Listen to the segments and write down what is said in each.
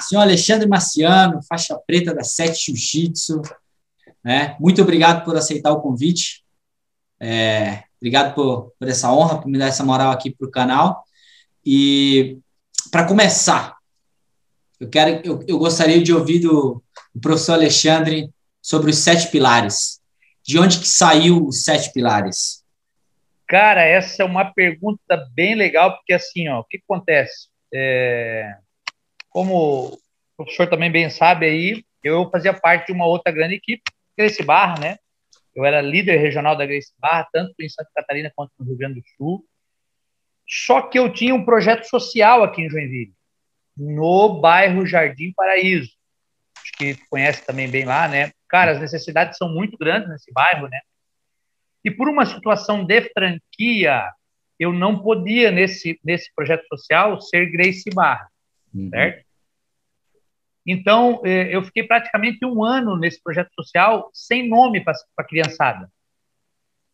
senhor Alexandre Marciano, faixa preta da Sete Jiu-Jitsu. Né? Muito obrigado por aceitar o convite. É, obrigado por, por essa honra, por me dar essa moral aqui para o canal. E para começar, eu quero, eu, eu gostaria de ouvir do, do professor Alexandre sobre os sete pilares. De onde que saiu os sete pilares? Cara, essa é uma pergunta bem legal, porque assim, ó, o que acontece? É, como o professor também bem sabe aí, eu fazia parte de uma outra grande equipe, Grace Barra, né? Eu era líder regional da Grace Barra, tanto em Santa Catarina quanto no Rio Grande do Sul. Só que eu tinha um projeto social aqui em Joinville, no bairro Jardim Paraíso. Acho que conhece também bem lá, né? Cara, as necessidades são muito grandes nesse bairro, né? E por uma situação de franquia, eu não podia, nesse, nesse projeto social, ser Grace Barra, uhum. certo? Então, eh, eu fiquei praticamente um ano nesse projeto social sem nome para a criançada.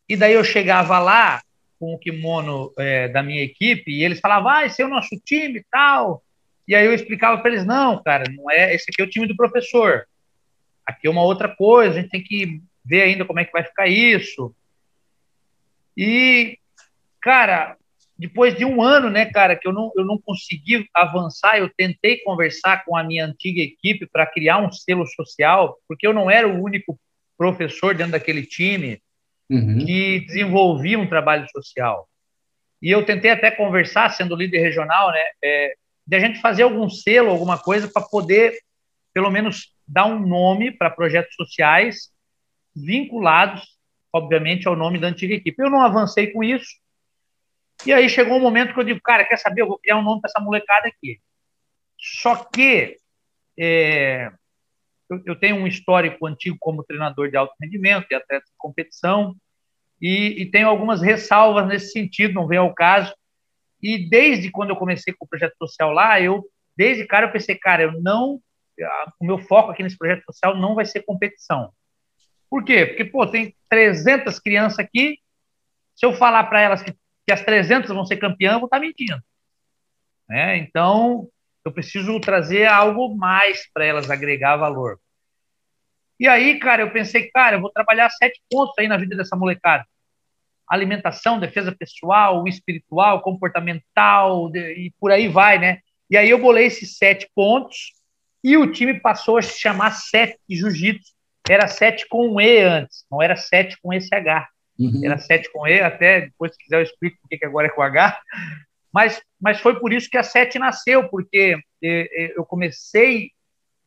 E daí eu chegava lá com o kimono é, da minha equipe e eles falavam, ah, esse é o nosso time e tal. E aí eu explicava para eles, não, cara, não é, esse aqui é o time do professor. Aqui é uma outra coisa, a gente tem que ver ainda como é que vai ficar isso. E, cara, depois de um ano, né, cara, que eu não, eu não consegui avançar, eu tentei conversar com a minha antiga equipe para criar um selo social, porque eu não era o único professor dentro daquele time uhum. que desenvolvia um trabalho social. E eu tentei até conversar, sendo líder regional, né, é, de a gente fazer algum selo, alguma coisa para poder, pelo menos, dar um nome para projetos sociais vinculados, obviamente, ao nome da antiga equipe. Eu não avancei com isso. E aí chegou um momento que eu digo, cara, quer saber? Eu vou criar um nome para essa molecada aqui. Só que é, eu, eu, tenho um histórico antigo como treinador de alto rendimento e atleta de competição, e, e tenho algumas ressalvas nesse sentido, não vem ao caso. E desde quando eu comecei com o projeto social lá, eu, desde cara, eu pensei, cara, eu não. O meu foco aqui nesse projeto social não vai ser competição. Por quê? Porque, pô, tem 300 crianças aqui. Se eu falar para elas que, que, as 300 vão ser campeãs, eu vou estar tá mentindo. Né? Então, eu preciso trazer algo mais para elas agregar valor. E aí, cara, eu pensei, cara, eu vou trabalhar sete pontos aí na vida dessa molecada alimentação, defesa pessoal, espiritual, comportamental, e por aí vai, né? E aí eu bolei esses sete pontos e o time passou a se chamar Sete Jiu-Jitsu. Era sete com E antes, não era sete com esse H. Uhum. Era sete com E, até depois, se quiser, eu explico por que agora é com H. Mas, mas foi por isso que a Sete nasceu, porque eu comecei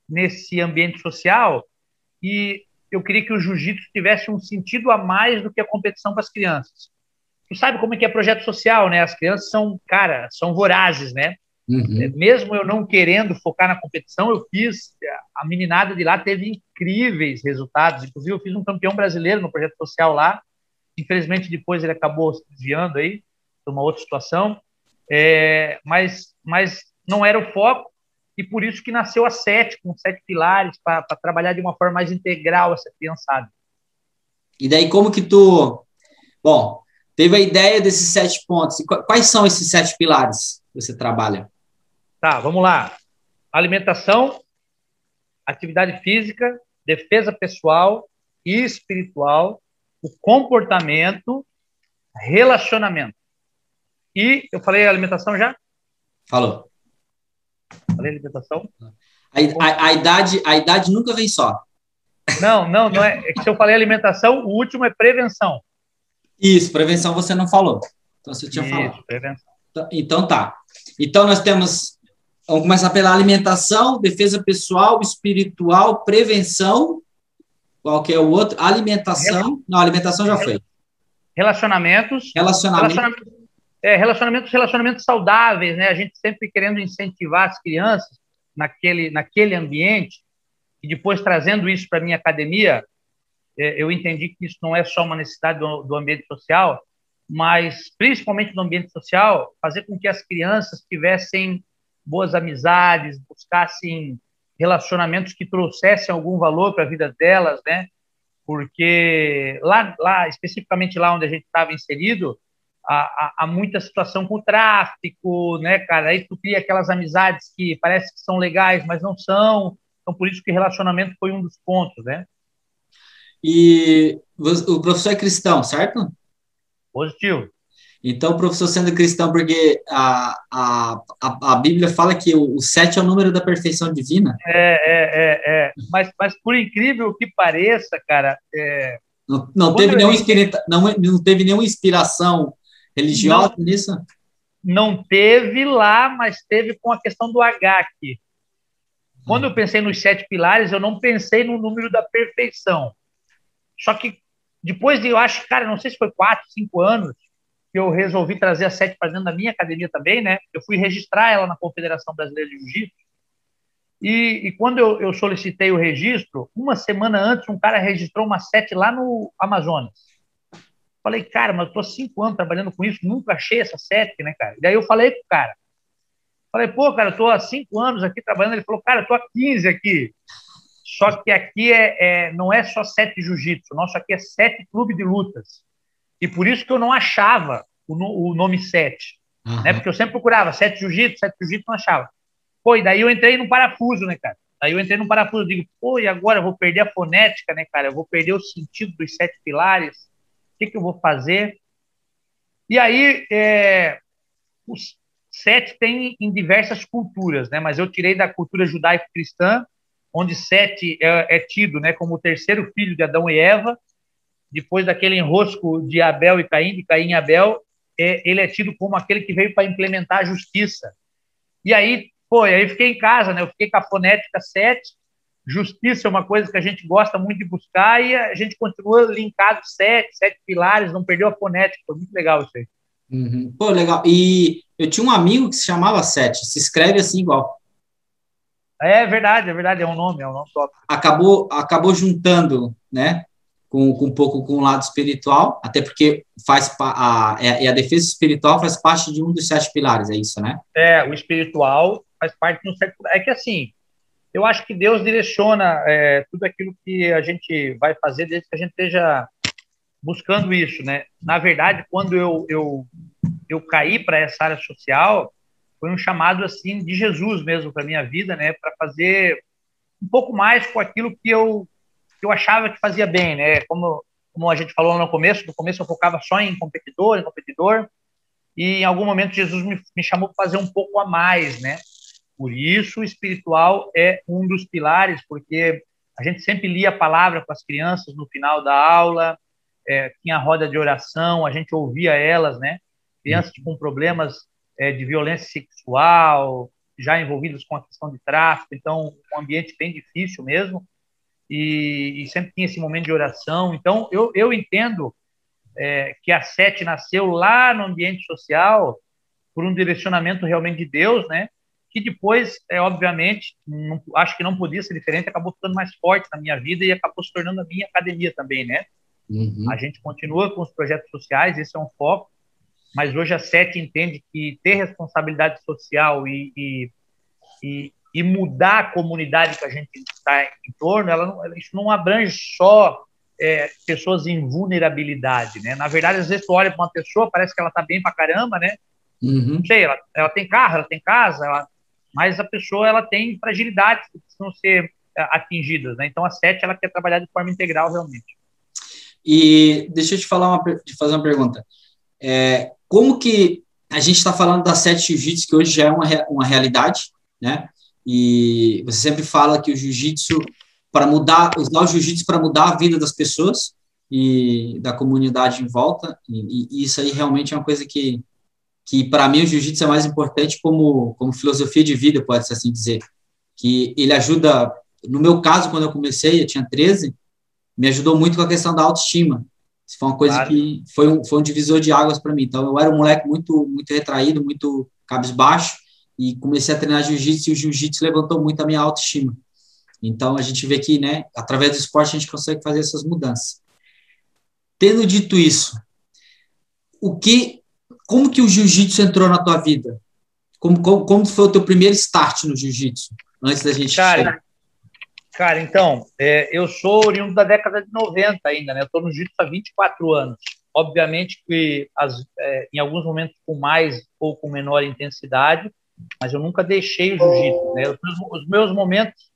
nesse ambiente social e eu queria que o jiu-jitsu tivesse um sentido a mais do que a competição para as crianças. Tu sabe como é que é projeto social, né? As crianças são, cara, são vorazes, né? Uhum. É, mesmo eu não querendo focar na competição, eu fiz. A meninada de lá teve incríveis resultados. Inclusive, eu fiz um campeão brasileiro no projeto social lá. Infelizmente, depois ele acabou se desviando aí, de uma outra situação. É, mas, mas não era o foco e por isso que nasceu a sete, com sete pilares, para trabalhar de uma forma mais integral essa criançada. E daí, como que tu. Bom, teve a ideia desses sete pontos. Quais são esses sete pilares que você trabalha? Tá, vamos lá. Alimentação, atividade física, defesa pessoal e espiritual, o comportamento, relacionamento. E eu falei alimentação já? Falou. Falei alimentação? A, a, a, idade, a idade nunca vem só. Não, não, não é. é que se eu falei alimentação, o último é prevenção. Isso, prevenção você não falou. Então você tinha Isso, falado. Prevenção. Então, então tá. Então nós temos. Vamos começar pela alimentação, defesa pessoal, espiritual, prevenção. Qual que é o outro? Alimentação. Não, alimentação já foi. Relacionamentos. Relacionamento. Relacionamento é, relacionamentos, relacionamentos saudáveis, né? A gente sempre querendo incentivar as crianças naquele, naquele ambiente e depois trazendo isso para a minha academia, é, eu entendi que isso não é só uma necessidade do, do ambiente social, mas principalmente no ambiente social, fazer com que as crianças tivessem boas amizades, buscassem relacionamentos que trouxessem algum valor para a vida delas, né? Porque lá, lá especificamente lá onde a gente estava inserido, há, há, muita situação com o tráfico, né, cara? Aí tu cria aquelas amizades que parece que são legais, mas não são. Então, por isso que relacionamento foi um dos pontos, né? E o professor é cristão, certo? Positivo. Então, professor sendo cristão, porque a, a, a, a Bíblia fala que o, o sete é o número da perfeição divina. É, é, é, é. Mas, mas por incrível que pareça, cara. É... Não, não, teve nenhuma espírita, não, não teve nenhuma inspiração religiosa não, nisso? Não teve lá, mas teve com a questão do H aqui. Quando eu pensei nos sete pilares, eu não pensei no número da perfeição. Só que depois de, eu acho, cara, não sei se foi quatro, cinco anos, eu resolvi trazer a sete para dentro da minha academia também, né? Eu fui registrar ela na Confederação Brasileira de Jiu-Jitsu. E, e, quando eu, eu, solicitei o registro, uma semana antes, um cara registrou uma sete lá no Amazonas. Falei, cara, mas eu tô cinco anos trabalhando com isso, nunca achei essa sete, né, cara? E daí eu falei com o cara. Falei, pô, cara, eu tô há cinco anos aqui trabalhando. Ele falou, cara, eu tô há 15 aqui. Só que aqui é, é não é só sete jiu-jitsu, nosso aqui é sete clube de lutas. E por isso que eu não achava o, o nome sete. Uhum. Né? Porque eu sempre procurava sete jiu-jitsu, sete jiu-jitsu, não achava. Pô, e daí eu entrei no parafuso, né, cara? Aí eu entrei no parafuso, digo, pô, e agora eu vou perder a fonética, né, cara? Eu vou perder o sentido dos sete pilares. O que, que eu vou fazer? E aí, é, os sete tem em diversas culturas, né? Mas eu tirei da cultura judaico-cristã, onde Sete é, é, tido, né, como o terceiro filho de Adão e Eva, depois daquele enrosco de Abel e Caim, de Caim e Abel, é, ele é tido como aquele que veio para implementar a justiça. E aí, pô, aí fiquei em casa, né? Eu fiquei com a fonética 7. Justiça é uma coisa que a gente gosta muito de buscar e a gente continua linkado sete, sete pilares, não perdeu a fonética. Foi muito legal isso aí. Uhum. Pô, legal. E eu tinha um amigo que se chamava Sete, se escreve assim igual. É verdade, é verdade, é um nome, é um nome top. Acabou, acabou juntando, né? Com, com um pouco com o lado espiritual, até porque faz a, a, é, a defesa espiritual faz parte de um dos sete pilares, é isso, né? É, o espiritual faz parte do sete É que assim, eu acho que Deus direciona é, tudo aquilo que a gente vai fazer desde que a gente esteja buscando isso, né? Na verdade, quando eu, eu, eu caí para essa área social, foi um chamado assim de Jesus mesmo para minha vida, né? Para fazer um pouco mais com aquilo que eu que eu achava que fazia bem, né? Como, como a gente falou no começo, no começo eu focava só em competidor, em competidor, e em algum momento Jesus me, me chamou para fazer um pouco a mais, né? Por isso, o espiritual é um dos pilares, porque a gente sempre lia a palavra com as crianças no final da aula, é, tinha roda de oração, a gente ouvia elas, né? Crianças com problemas é, de violência sexual, já envolvidas com a questão de tráfico, então um ambiente bem difícil mesmo e, e sempre tinha esse momento de oração. Então, eu, eu entendo é, que a Sete nasceu lá no ambiente social por um direcionamento realmente de Deus, né? Que depois, é, obviamente, não, acho que não podia ser diferente, acabou ficando mais forte na minha vida e acabou se tornando a minha academia também, né? Uhum. A gente continua com os projetos sociais, esse é um foco, mas hoje a Sete entende que ter responsabilidade social e, e, e, e mudar a comunidade que a gente está em torno, ela não, isso não abrange só é, pessoas em vulnerabilidade, né? Na verdade, às vezes tu olha para uma pessoa, parece que ela está bem para caramba, né? Uhum. Não sei, ela, ela tem carro, ela tem casa, ela, mas a pessoa ela tem fragilidades que precisam ser é, atingidas, né? Então a SET ela quer trabalhar de forma integral realmente. E deixa eu te falar uma, te fazer uma pergunta. É, como que a gente está falando da SET Jiu-Jitsu, que hoje já é uma, uma realidade, né? E você sempre fala que o jiu-jitsu, para mudar, usar o jiu-jitsu para mudar a vida das pessoas e da comunidade em volta, e, e isso aí realmente é uma coisa que, que para mim, o jiu-jitsu é mais importante como, como filosofia de vida, pode-se assim dizer. Que ele ajuda, no meu caso, quando eu comecei, eu tinha 13, me ajudou muito com a questão da autoestima. Isso foi uma coisa claro. que foi um, foi um divisor de águas para mim. Então, eu era um moleque muito, muito retraído, muito cabisbaixo, e comecei a treinar jiu-jitsu e o jiu-jitsu levantou muito a minha autoestima. Então a gente vê que, né, através do esporte a gente consegue fazer essas mudanças. Tendo dito isso, o que, como que o jiu-jitsu entrou na tua vida? Como, como, como foi o teu primeiro start no jiu-jitsu antes da gente? Cara, cara então, é, eu sou oriundo da década de 90 ainda, né? Eu estou no jiu-jitsu há 24 anos. obviamente que as, é, em alguns momentos com mais ou com menor intensidade, mas eu nunca deixei o jiu-jitsu. Né? Os, meus momentos,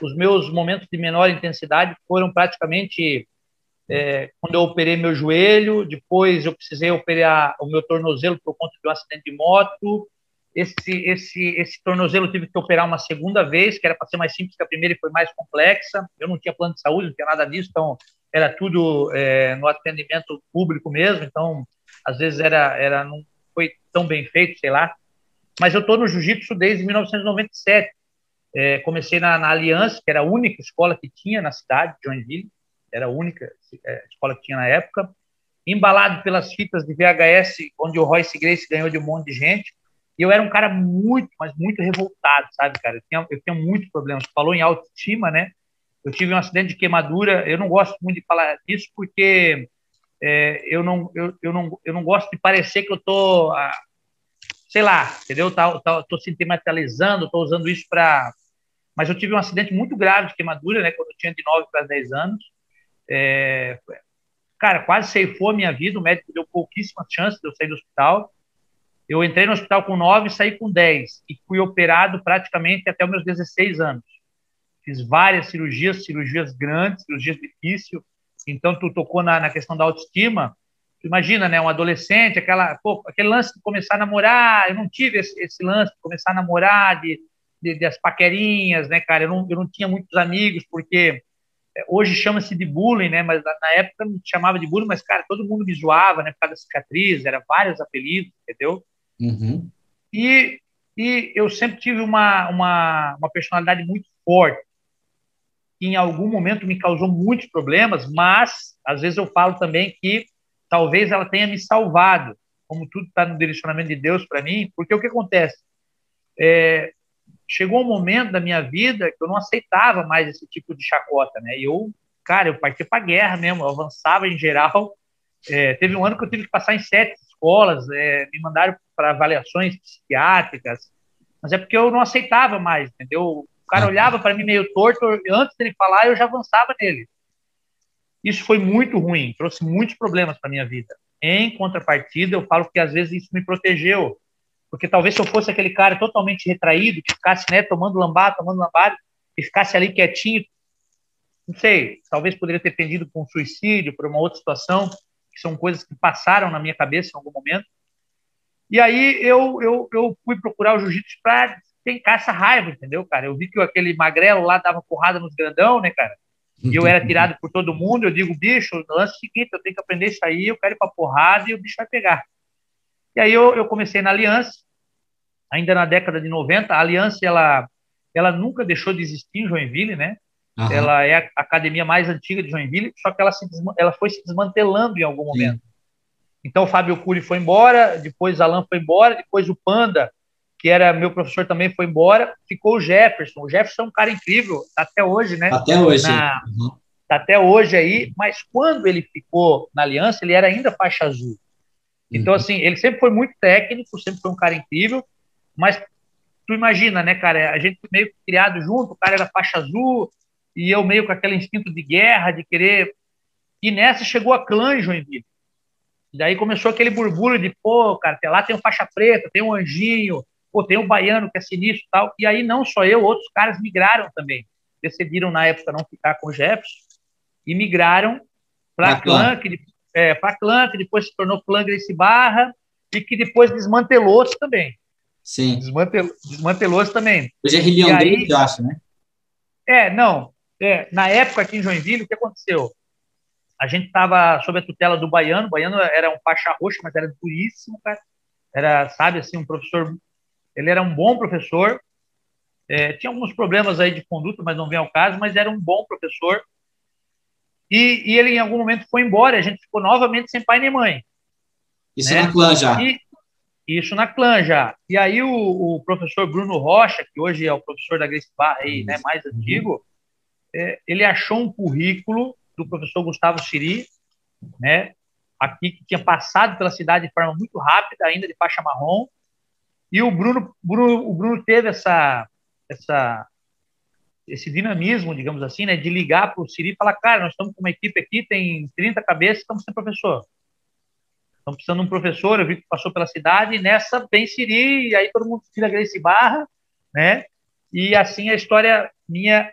os meus momentos de menor intensidade foram praticamente é, quando eu operei meu joelho, depois eu precisei operar o meu tornozelo por conta de um acidente de moto. Esse, esse, esse tornozelo eu tive que operar uma segunda vez, que era para ser mais simples que a primeira e foi mais complexa. Eu não tinha plano de saúde, não tinha nada disso, então era tudo é, no atendimento público mesmo. Então, às vezes era, era não foi tão bem feito, sei lá. Mas eu estou no jiu-jitsu desde 1997. É, comecei na, na Aliança, que era a única escola que tinha na cidade de Joinville era a única é, escola que tinha na época, embalado pelas fitas de VHS, onde o Royce Grace ganhou de um monte de gente, e eu era um cara muito, mas muito revoltado, sabe, cara? Eu tinha, eu muitos problemas. Falou em autoestima, né? Eu tive um acidente de queimadura, eu não gosto muito de falar disso, porque é, eu, não, eu, eu, não, eu não gosto de parecer que eu ah, sei lá, entendeu? Tá, tá, tô sentimentalizando, tô usando isso para... Mas eu tive um acidente muito grave de queimadura, né? Quando eu tinha de 9 para 10 anos, é, cara, quase ceifou a minha vida. O médico deu pouquíssimas chances de eu sair do hospital. Eu entrei no hospital com 9 e saí com 10. E fui operado praticamente até os meus 16 anos. Fiz várias cirurgias, cirurgias grandes, cirurgias difíceis. Então, tu tocou na, na questão da autoestima. Imagina, né? Um adolescente, aquela, pô, aquele lance de começar a namorar. Eu não tive esse, esse lance de começar a namorar, de, de, de, as paquerinhas, né, cara? Eu não, eu não tinha muitos amigos, porque hoje chama-se de bullying, né? Mas na época não chamava de bullying, mas, cara, todo mundo me zoava, né? Por causa da cicatriz, era vários apelidos, entendeu? Uhum. E, e eu sempre tive uma, uma, uma personalidade muito forte, que em algum momento me causou muitos problemas, mas às vezes eu falo também que talvez ela tenha me salvado, como tudo está no direcionamento de Deus para mim, porque o que acontece? É, chegou um momento da minha vida que eu não aceitava mais esse tipo de chacota, né? E eu, cara, eu parti para guerra mesmo, eu avançava em geral. É, teve um ano que eu tive que passar em sete escolas, é, me mandaram para avaliações psiquiátricas, mas é porque eu não aceitava mais, entendeu? O cara uhum. olhava para mim meio torto, antes dele falar, eu já avançava nele. Isso foi muito ruim, trouxe muitos problemas para minha vida. Em contrapartida, eu falo que às vezes isso me protegeu, porque talvez se eu fosse aquele cara totalmente retraído, que ficasse né, tomando lambada, tomando lambada, e ficasse ali quietinho, não sei, talvez poderia ter tendido com um suicídio, por uma outra situação, que são coisas que passaram na minha cabeça em algum momento. E aí eu, eu, eu fui procurar o jiu-jitsu para tentar essa raiva, entendeu, cara? Eu vi que aquele magrelo lá dava porrada nos grandão, né, cara? E eu era tirado por todo mundo. Eu digo, bicho, o lance é seguinte: eu tenho que aprender isso aí, eu quero ir pra porrada e o bicho vai pegar. E aí eu, eu comecei na Aliança, ainda na década de 90. A Aliança, ela, ela nunca deixou de existir em Joinville, né? Uhum. Ela é a academia mais antiga de Joinville, só que ela, se ela foi se desmantelando em algum momento. Sim. Então o Fábio Cury foi embora, depois Alan foi embora, depois o Panda, que era meu professor também foi embora, ficou o Jefferson. O Jefferson é um cara incrível, tá até hoje, né? Até hoje. Na, uhum. Tá até hoje aí, mas quando ele ficou na Aliança, ele era ainda faixa azul. Então, uhum. assim, ele sempre foi muito técnico, sempre foi um cara incrível, mas tu imagina, né, cara, a gente meio criado junto, o cara era faixa azul, e eu meio com aquele instinto de guerra, de querer. E nessa chegou a clã em Joinville. E daí começou aquele burburinho de, pô, cara, lá tem um faixa preta, tem um anjinho, pô, tem um baiano que é sinistro e tal. E aí não só eu, outros caras migraram também. Decidiram na época não ficar com o Jefferson e migraram para a clã, que é, clã, que depois se tornou clã Grace Barra e que depois desmantelou-se também. Sim. Desmantelou, desmantelou-se também. Hoje é Rilhão eu acho, né? É, não. É, na época aqui em Joinville, o que aconteceu? A gente estava sob a tutela do Baiano. O Baiano era um faixa roxa, mas era duríssimo, cara. Era, sabe, assim, um professor. Ele era um bom professor. É, tinha alguns problemas aí de conduta, mas não vem ao caso, mas era um bom professor. E, e, ele, em algum momento, foi embora. A gente ficou novamente sem pai nem mãe. Isso né? na clã já. E, isso na clã já. E aí o, o, professor Bruno Rocha, que hoje é o professor da Grace Barra aí, né, mais uhum. antigo, é, ele achou um currículo do professor Gustavo Siri, né, aqui que tinha passado pela cidade de forma muito rápida, ainda de faixa marrom, e o Bruno, Bruno, o Bruno teve essa, essa esse dinamismo, digamos assim, né, de ligar para o Siri e falar, cara, nós estamos com uma equipe aqui, tem 30 cabeças, estamos sem professor. estão precisando de um professor, eu vi que passou pela cidade, e nessa vem Siri, e aí todo mundo tira Grace Barra, né? E assim a história minha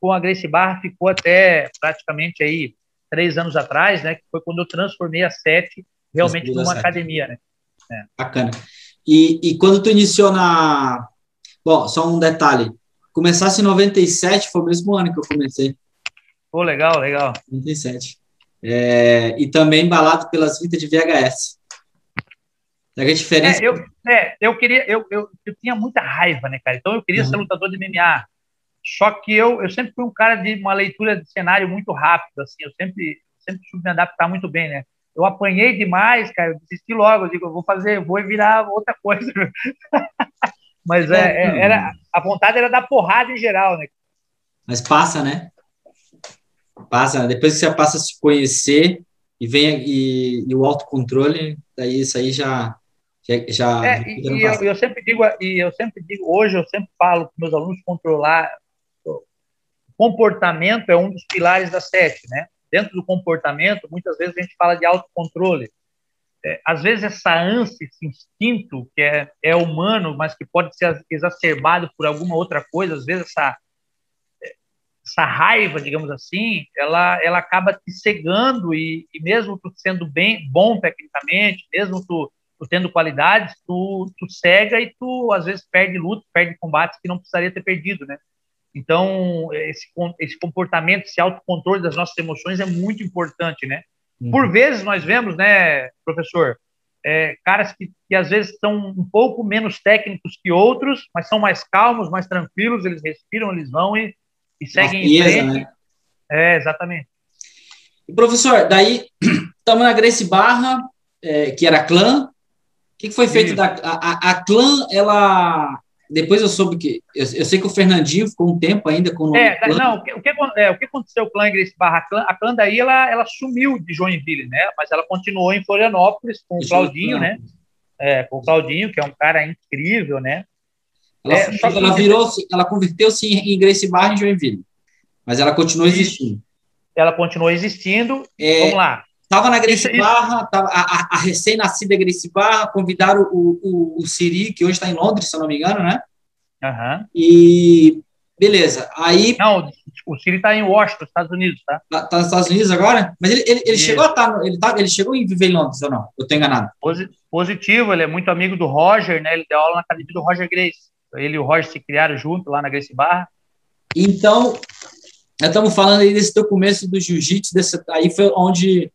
com a Grace Barra ficou até praticamente aí três anos atrás, né? Que foi quando eu transformei a sete realmente numa academia, né? É. Bacana. E, e quando tu iniciou na... Bom, só um detalhe. Começasse em 97, foi o mesmo ano que eu comecei. Pô, legal, legal. 97. É, e também embalado pelas fitas de VHS. a diferença? É, eu, é, eu queria, eu, eu, eu, tinha muita raiva, né, cara? Então eu queria uhum. ser lutador de MMA. Só que eu, eu sempre fui um cara de uma leitura de cenário muito rápido, assim, eu sempre, sempre soube me adaptar muito bem, né? Eu apanhei demais, cara, eu desisti logo, eu digo, eu vou fazer, vou virar outra coisa. Mas é, é, era, a vontade era dar porrada em geral, né? Mas passa, né? Passa, depois que você passa a se conhecer e vem e, e o autocontrole, daí isso aí já já, já é, e, e eu, eu, sempre digo e eu sempre digo hoje eu sempre falo para meus alunos controlar comportamento é um dos pilares da sete, né? Dentro do comportamento, muitas vezes a gente fala de autocontrole. É, às vezes essa ânsia, esse instinto que é, é humano, mas que pode ser exacerbado por alguma outra coisa, às vezes essa essa raiva, digamos assim, ela, ela acaba te cegando e, e mesmo tu sendo bem bom tecnicamente, mesmo tu, tu tendo qualidades, tu, tu cega e tu às vezes perde luta, perde combates que não precisaria ter perdido, né? Então, esse, esse comportamento, esse autocontrole das nossas emoções é muito importante, né? Uhum. Por vezes nós vemos, né, professor, é, caras que, que às vezes são um pouco menos técnicos que outros, mas são mais calmos, mais tranquilos, eles respiram, eles vão e, e seguem em frente. Né? É, exatamente. E, professor, daí estamos na Grace Barra, é, que era clã. O que, que foi feito da a, a, a, clã? Ela depois eu soube que eu, eu, sei que o Fernandinho ficou um tempo ainda com o é, não o que, o que, é, o que aconteceu com o Grace Barra a clã, a clã daí ela, ela sumiu de Joinville né? Mas ela continuou em Florianópolis com o Claudinho né? É, com o Claudinho que é um cara incrível né? Ela, é, ela virou ela converteu-se em Grace Barra em Joinville. Mas ela continuou existindo. Ela continuou existindo. É, vamos lá Estava na Grace isso, Barra, tava, a, a recém-nascida Grace Barra, convidaram o, o, o Siri, que hoje está em Londres, se eu não me engano, né? Uhum. E beleza. Aí. Não, o Siri está em Washington, Estados Unidos, tá? Está tá nos Estados Unidos agora? Mas ele, ele, ele chegou a estar. Tá, ele, tá, ele chegou em viver em Londres ou não? Eu estou enganado. Positivo, ele é muito amigo do Roger, né? Ele deu aula na academia do Roger Grace. Ele e o Roger se criaram junto lá na Grace Barra. Então, estamos falando aí desse teu começo do jiu-jitsu, aí foi onde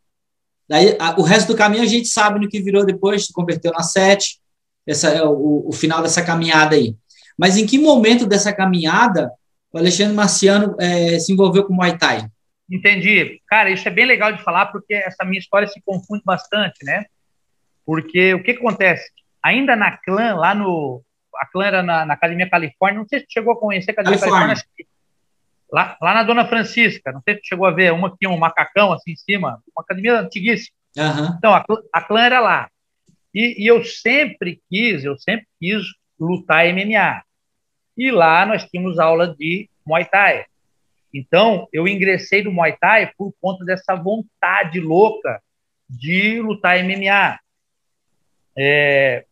Daí, a, o resto do caminho a gente sabe no que virou depois, se converteu na sete, essa é o, o, final dessa caminhada aí. Mas em que momento dessa caminhada o Alexandre Marciano é, se envolveu com o Muay Thai? Entendi. Cara, isso é bem legal de falar, porque essa minha história se confunde bastante, né? Porque o que acontece? Ainda na clã, lá no. A clã era na, na Academia Califórnia, não sei se chegou a conhecer a Academia Califórnia, Califórnia Lá, lá na Dona Francisca, não sei se chegou a ver, uma que tinha um macacão assim em cima, uma academia antiguíssima. Uhum. Então, a, a clã era lá. E, e, eu sempre quis, eu sempre quis lutar MMA. E lá nós tínhamos aula de Muay Thai. Então, eu ingressei no Muay Thai por conta dessa vontade louca de lutar MMA. É,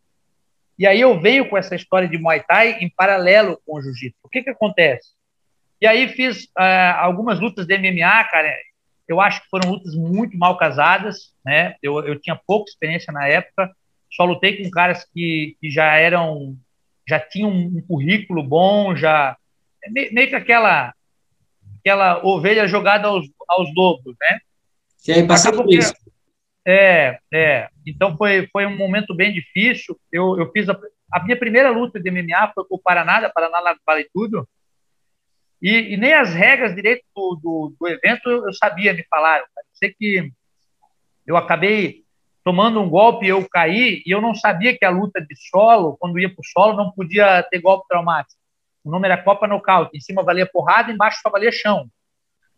e aí eu venho com essa história de Muay Thai em paralelo com o Jiu-Jitsu. O que que acontece? E aí fiz uh, algumas lutas de MMA, cara. Eu acho que foram lutas muito mal casadas, né? Eu, eu tinha pouca experiência na época. Só lutei com caras que, que já eram, já tinham um currículo bom, já meio que aquela aquela ovelha jogada aos, aos lobos, né? E aí passou por isso. É, é. Então foi, foi um momento bem difícil. Eu, eu fiz a, a minha primeira luta de MMA foi com o Paraná, da Paraná Vale Tudo. E, e, nem as regras direito do, do, do, evento eu sabia, me falaram. Eu sei que eu acabei tomando um golpe, eu caí, e eu não sabia que a luta de solo, quando ia para o solo, não podia ter golpe traumático. O nome era Copa Nocaute. Em cima valia porrada, embaixo só valia chão.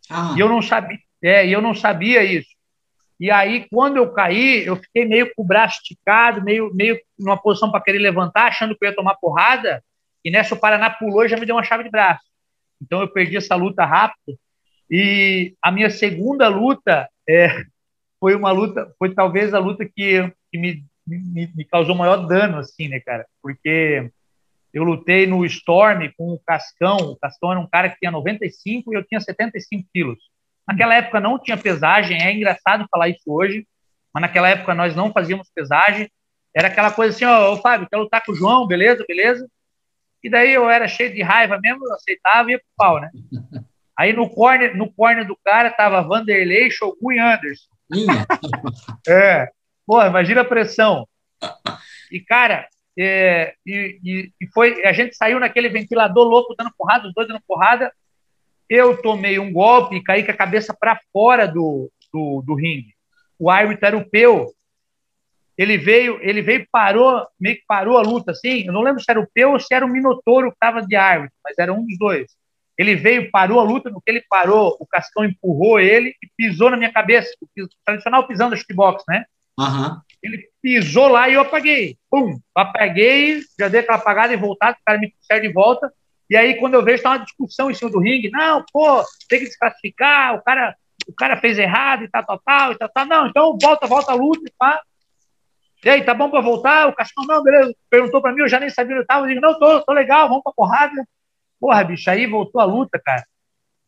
Ah. E eu não sabia, é, eu não sabia isso. E aí, quando eu caí, eu fiquei meio com o braço esticado, meio, meio numa posição para querer levantar, achando que eu ia tomar porrada. E nessa o Paraná pulou e já me deu uma chave de braço. Então eu perdi essa luta rápido. E a minha segunda luta, é, foi uma luta, foi talvez a luta que, que me, me, me causou maior dano, assim, né, cara? Porque eu lutei no Storm com o Cascão. O Cascão era um cara que tinha 95 e eu tinha 75 quilos. Naquela época não tinha pesagem, é engraçado falar isso hoje, mas naquela época nós não fazíamos pesagem. Era aquela coisa assim, ó, oh, Fábio, quer lutar com o João, beleza, beleza? E daí eu era cheio de raiva mesmo, eu aceitava e ia pro pau, né? Aí no corner, no corner do cara tava Vanderlei, Shogun e Anderson. é. Pô, imagina a pressão. E, cara, é, e, e, foi, a gente saiu naquele ventilador louco, dando porrada, os dois dando porrada. Eu tomei um golpe e caí com a cabeça para fora do, do, do ringue. O árbitro era o Peu. Ele veio, ele veio parou, meio que parou a luta, assim. Eu não lembro se era o Peu ou se era o Minotouro que estava de árbitro, mas era um dos dois. Ele veio, parou a luta, no que ele parou, o Cascão empurrou ele e pisou na minha cabeça. O tradicional pisão da shootbox, né? Uhum. Ele pisou lá e eu apaguei. Pum! Apaguei, já dei aquela apagada e voltado, o cara me puxou de volta. E aí, quando eu vejo, está uma discussão em cima do ringue. Não, pô, tem que desclassificar, o cara, o cara fez errado e tal, tal, tal, e tal, tal. Não, então volta, volta a luta e pá. E aí, tá bom para voltar? O Cascão, não, beleza. Perguntou para mim, eu já nem sabia onde eu tava. Eu digo, não, tô, tô legal, vamos pra porrada. Porra, bicho, aí voltou a luta, cara.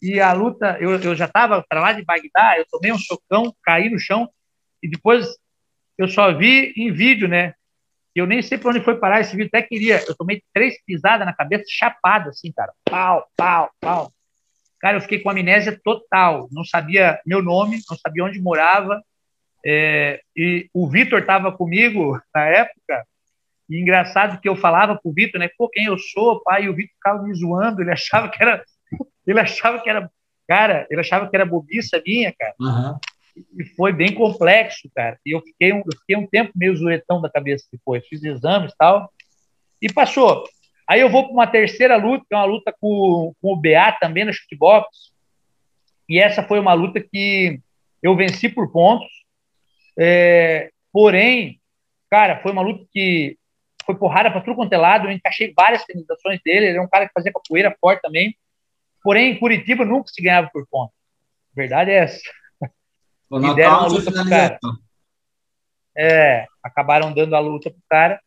E a luta, eu, eu já tava para lá de Bagdá, eu tomei um socão, caí no chão, e depois eu só vi em vídeo, né? Eu nem sei para onde foi parar esse vídeo, até queria. Eu tomei três pisadas na cabeça, chapada, assim, cara. Pau, pau, pau. Cara, eu fiquei com amnésia total. Não sabia meu nome, não sabia onde morava. É, e o Vitor estava comigo na época. E engraçado que eu falava pro Vitor, né? Pô, quem eu sou, pai? E o Vitor ficava me zoando. Ele achava que era. Ele achava que era. Cara, ele achava que era bobiça minha, cara. Uhum e foi bem complexo, cara. E eu fiquei, um, eu fiquei um tempo meio zuretão da cabeça depois, fiz exames e tal, e passou. Aí eu vou para uma terceira luta, que é uma luta com, com o BA também no shootbox, e essa foi uma luta que eu venci por pontos, é, porém, cara, foi uma luta que foi porrada para tudo quanto é lado, eu encaixei várias finalizações dele, ele é um cara que fazia capoeira forte também, porém, em Curitiba nunca se ganhava por pontos. verdade é essa. O e deram a luta pro cara. É, acabaram dando a luta pro cara.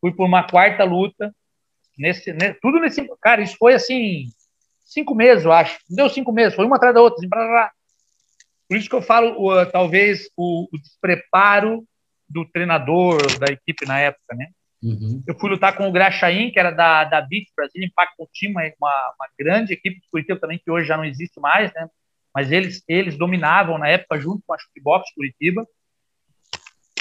Fui por uma quarta luta. Nesse, nesse, tudo nesse. Cara, isso foi assim. Cinco meses, eu acho. Não deu cinco meses, foi uma atrás da outra. Assim, blá, blá. Por isso que eu falo, uh, talvez, o, o, despreparo do treinador, da equipe na época, né? Uhum. Eu fui lutar com o Graxaim, que era da, da Beat Brasil Impact Team, uma, uma grande equipe de Curitiba também, que hoje já não existe mais, né? mas eles, eles dominavam na época junto com a Shootbox Curitiba.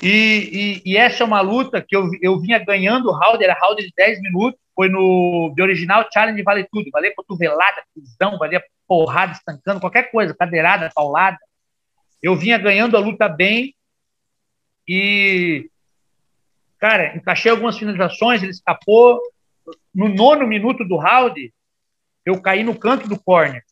E, e, e, essa é uma luta que eu, eu vinha ganhando o round, era round de 10 minutos, foi no de original Challenge Vale Tudo, valia cotovelada, pisão, valia porrada, estancando, qualquer coisa, cadeirada, paulada. Eu vinha ganhando a luta bem e, cara, encaixei algumas finalizações, ele escapou. No nono minuto do round, eu caí no canto do corner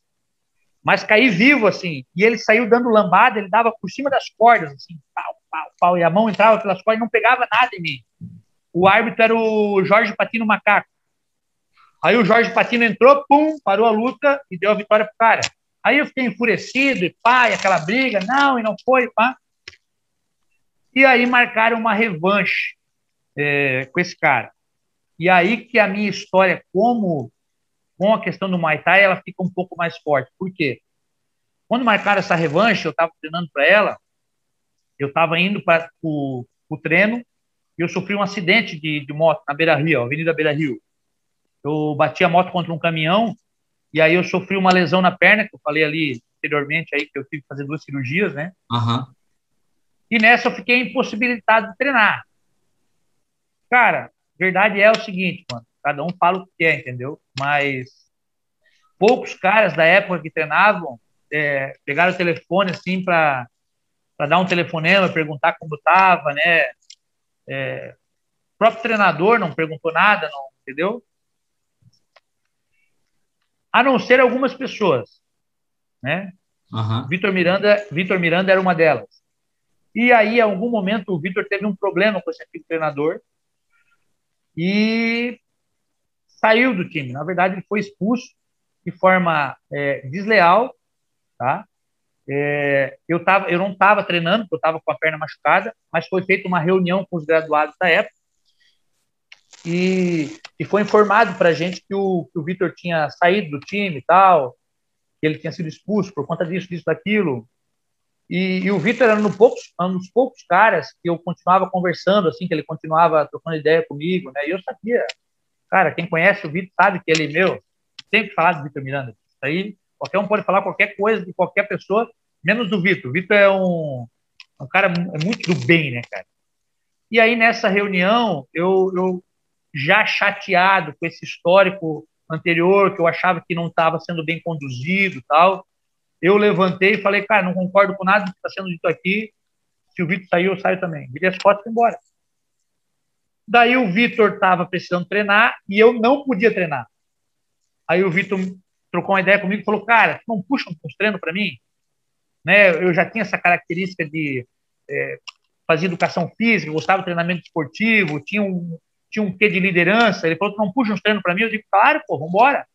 mas caí vivo, assim. E ele saiu dando lambada, ele dava por cima das cordas, assim, pau, pau, pau, e a mão entrava pelas cordas não pegava nada em mim. O árbitro era o Jorge Patino Macaco. Aí o Jorge Patino entrou, pum, parou a luta e deu a vitória pro cara. Aí eu fiquei enfurecido, e pá, e aquela briga, não, e não foi, pá. E aí marcaram uma revanche é, com esse cara. E aí que a minha história como com a questão do Muay Thai, ela fica um pouco mais forte. Por quê? Quando marcaram essa revanche, eu estava treinando para ela, eu estava indo para o treino e eu sofri um acidente de, de moto na Beira Rio, Avenida Beira Rio. Eu bati a moto contra um caminhão e aí eu sofri uma lesão na perna, que eu falei ali anteriormente, aí, que eu tive que fazer duas cirurgias, né? Uhum. E nessa eu fiquei impossibilitado de treinar. Cara, verdade é o seguinte, mano. Cada um fala o que quer, entendeu? Mas poucos caras da época que treinavam é, pegaram o telefone assim para dar um telefonema, perguntar como estava, né? É, o próprio treinador não perguntou nada, não, entendeu? A não ser algumas pessoas, né? Uhum. Vitor Miranda, Vitor Miranda era uma delas. E aí, em algum momento, o Vitor teve um problema com esse antigo treinador e saiu do time. Na verdade, ele foi expulso de forma é, desleal, tá? é, eu, tava, eu não estava treinando, porque eu estava com a perna machucada, mas foi feita uma reunião com os graduados da época e, e foi informado para a gente que o, que o Vitor tinha saído do time e tal, que ele tinha sido expulso por conta disso, disso, daquilo. E, e o Vitor era um, poucos, um dos poucos caras que eu continuava conversando, assim, que ele continuava trocando ideia comigo, né? E eu sabia, cara, quem conhece o Vitor sabe que ele, meu, sempre falar do Vitor Miranda. Isso aí, qualquer um pode falar qualquer coisa de qualquer pessoa, menos do Vitor. O Vitor é um, um cara é muito do bem, né, cara? E aí, nessa reunião, eu, eu já chateado com esse histórico anterior, que eu achava que não estava sendo bem conduzido tal, eu levantei e falei, cara, não concordo com nada que está sendo dito aqui. Se o Vitor saiu, eu saio também. Virei as fotos e fui embora. Daí o Vitor estava precisando treinar e eu não podia treinar. Aí o Vitor trocou uma ideia comigo e falou, cara, não puxa uns treinos para mim? Né? Eu já tinha essa característica de é, fazer educação física, gostava de treinamento esportivo, tinha um, tinha um quê de liderança. Ele falou, não puxa uns treinos para mim? Eu digo, claro, pô, vambora.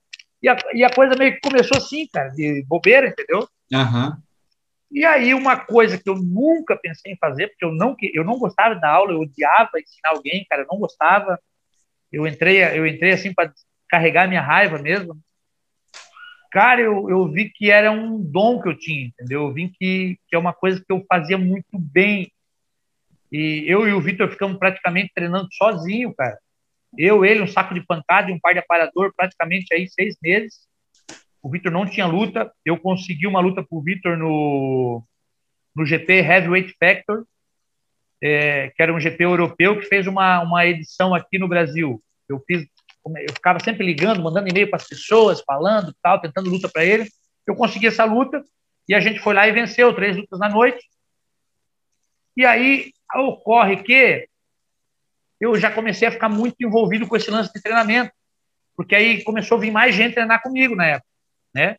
E a, e a coisa meio que começou assim, cara, de bobeira, entendeu? Uhum. E aí uma coisa que eu nunca pensei em fazer, porque eu não, eu não gostava da aula, eu odiava ensinar alguém, cara, eu não gostava. Eu entrei, eu entrei assim para carregar minha raiva mesmo. Cara, eu, eu vi que era um dom que eu tinha, entendeu? Eu vi que, que é uma coisa que eu fazia muito bem. E eu e o Vitor ficamos praticamente treinando sozinho, cara. Eu, ele, um saco de pancada e um par de aparador, praticamente aí seis meses. O Vitor não tinha luta. Eu consegui uma luta pro Vitor no, no GP Heavyweight Factor, é, que era um GP europeu que fez uma, uma edição aqui no Brasil. Eu fiz, eu ficava sempre ligando, mandando e-mail para as pessoas, falando, tal, tentando luta para ele. Eu consegui essa luta e a gente foi lá e venceu três lutas na noite. E aí ocorre que eu já comecei a ficar muito envolvido com esse lance de treinamento, porque aí começou a vir mais gente treinar comigo na época, né?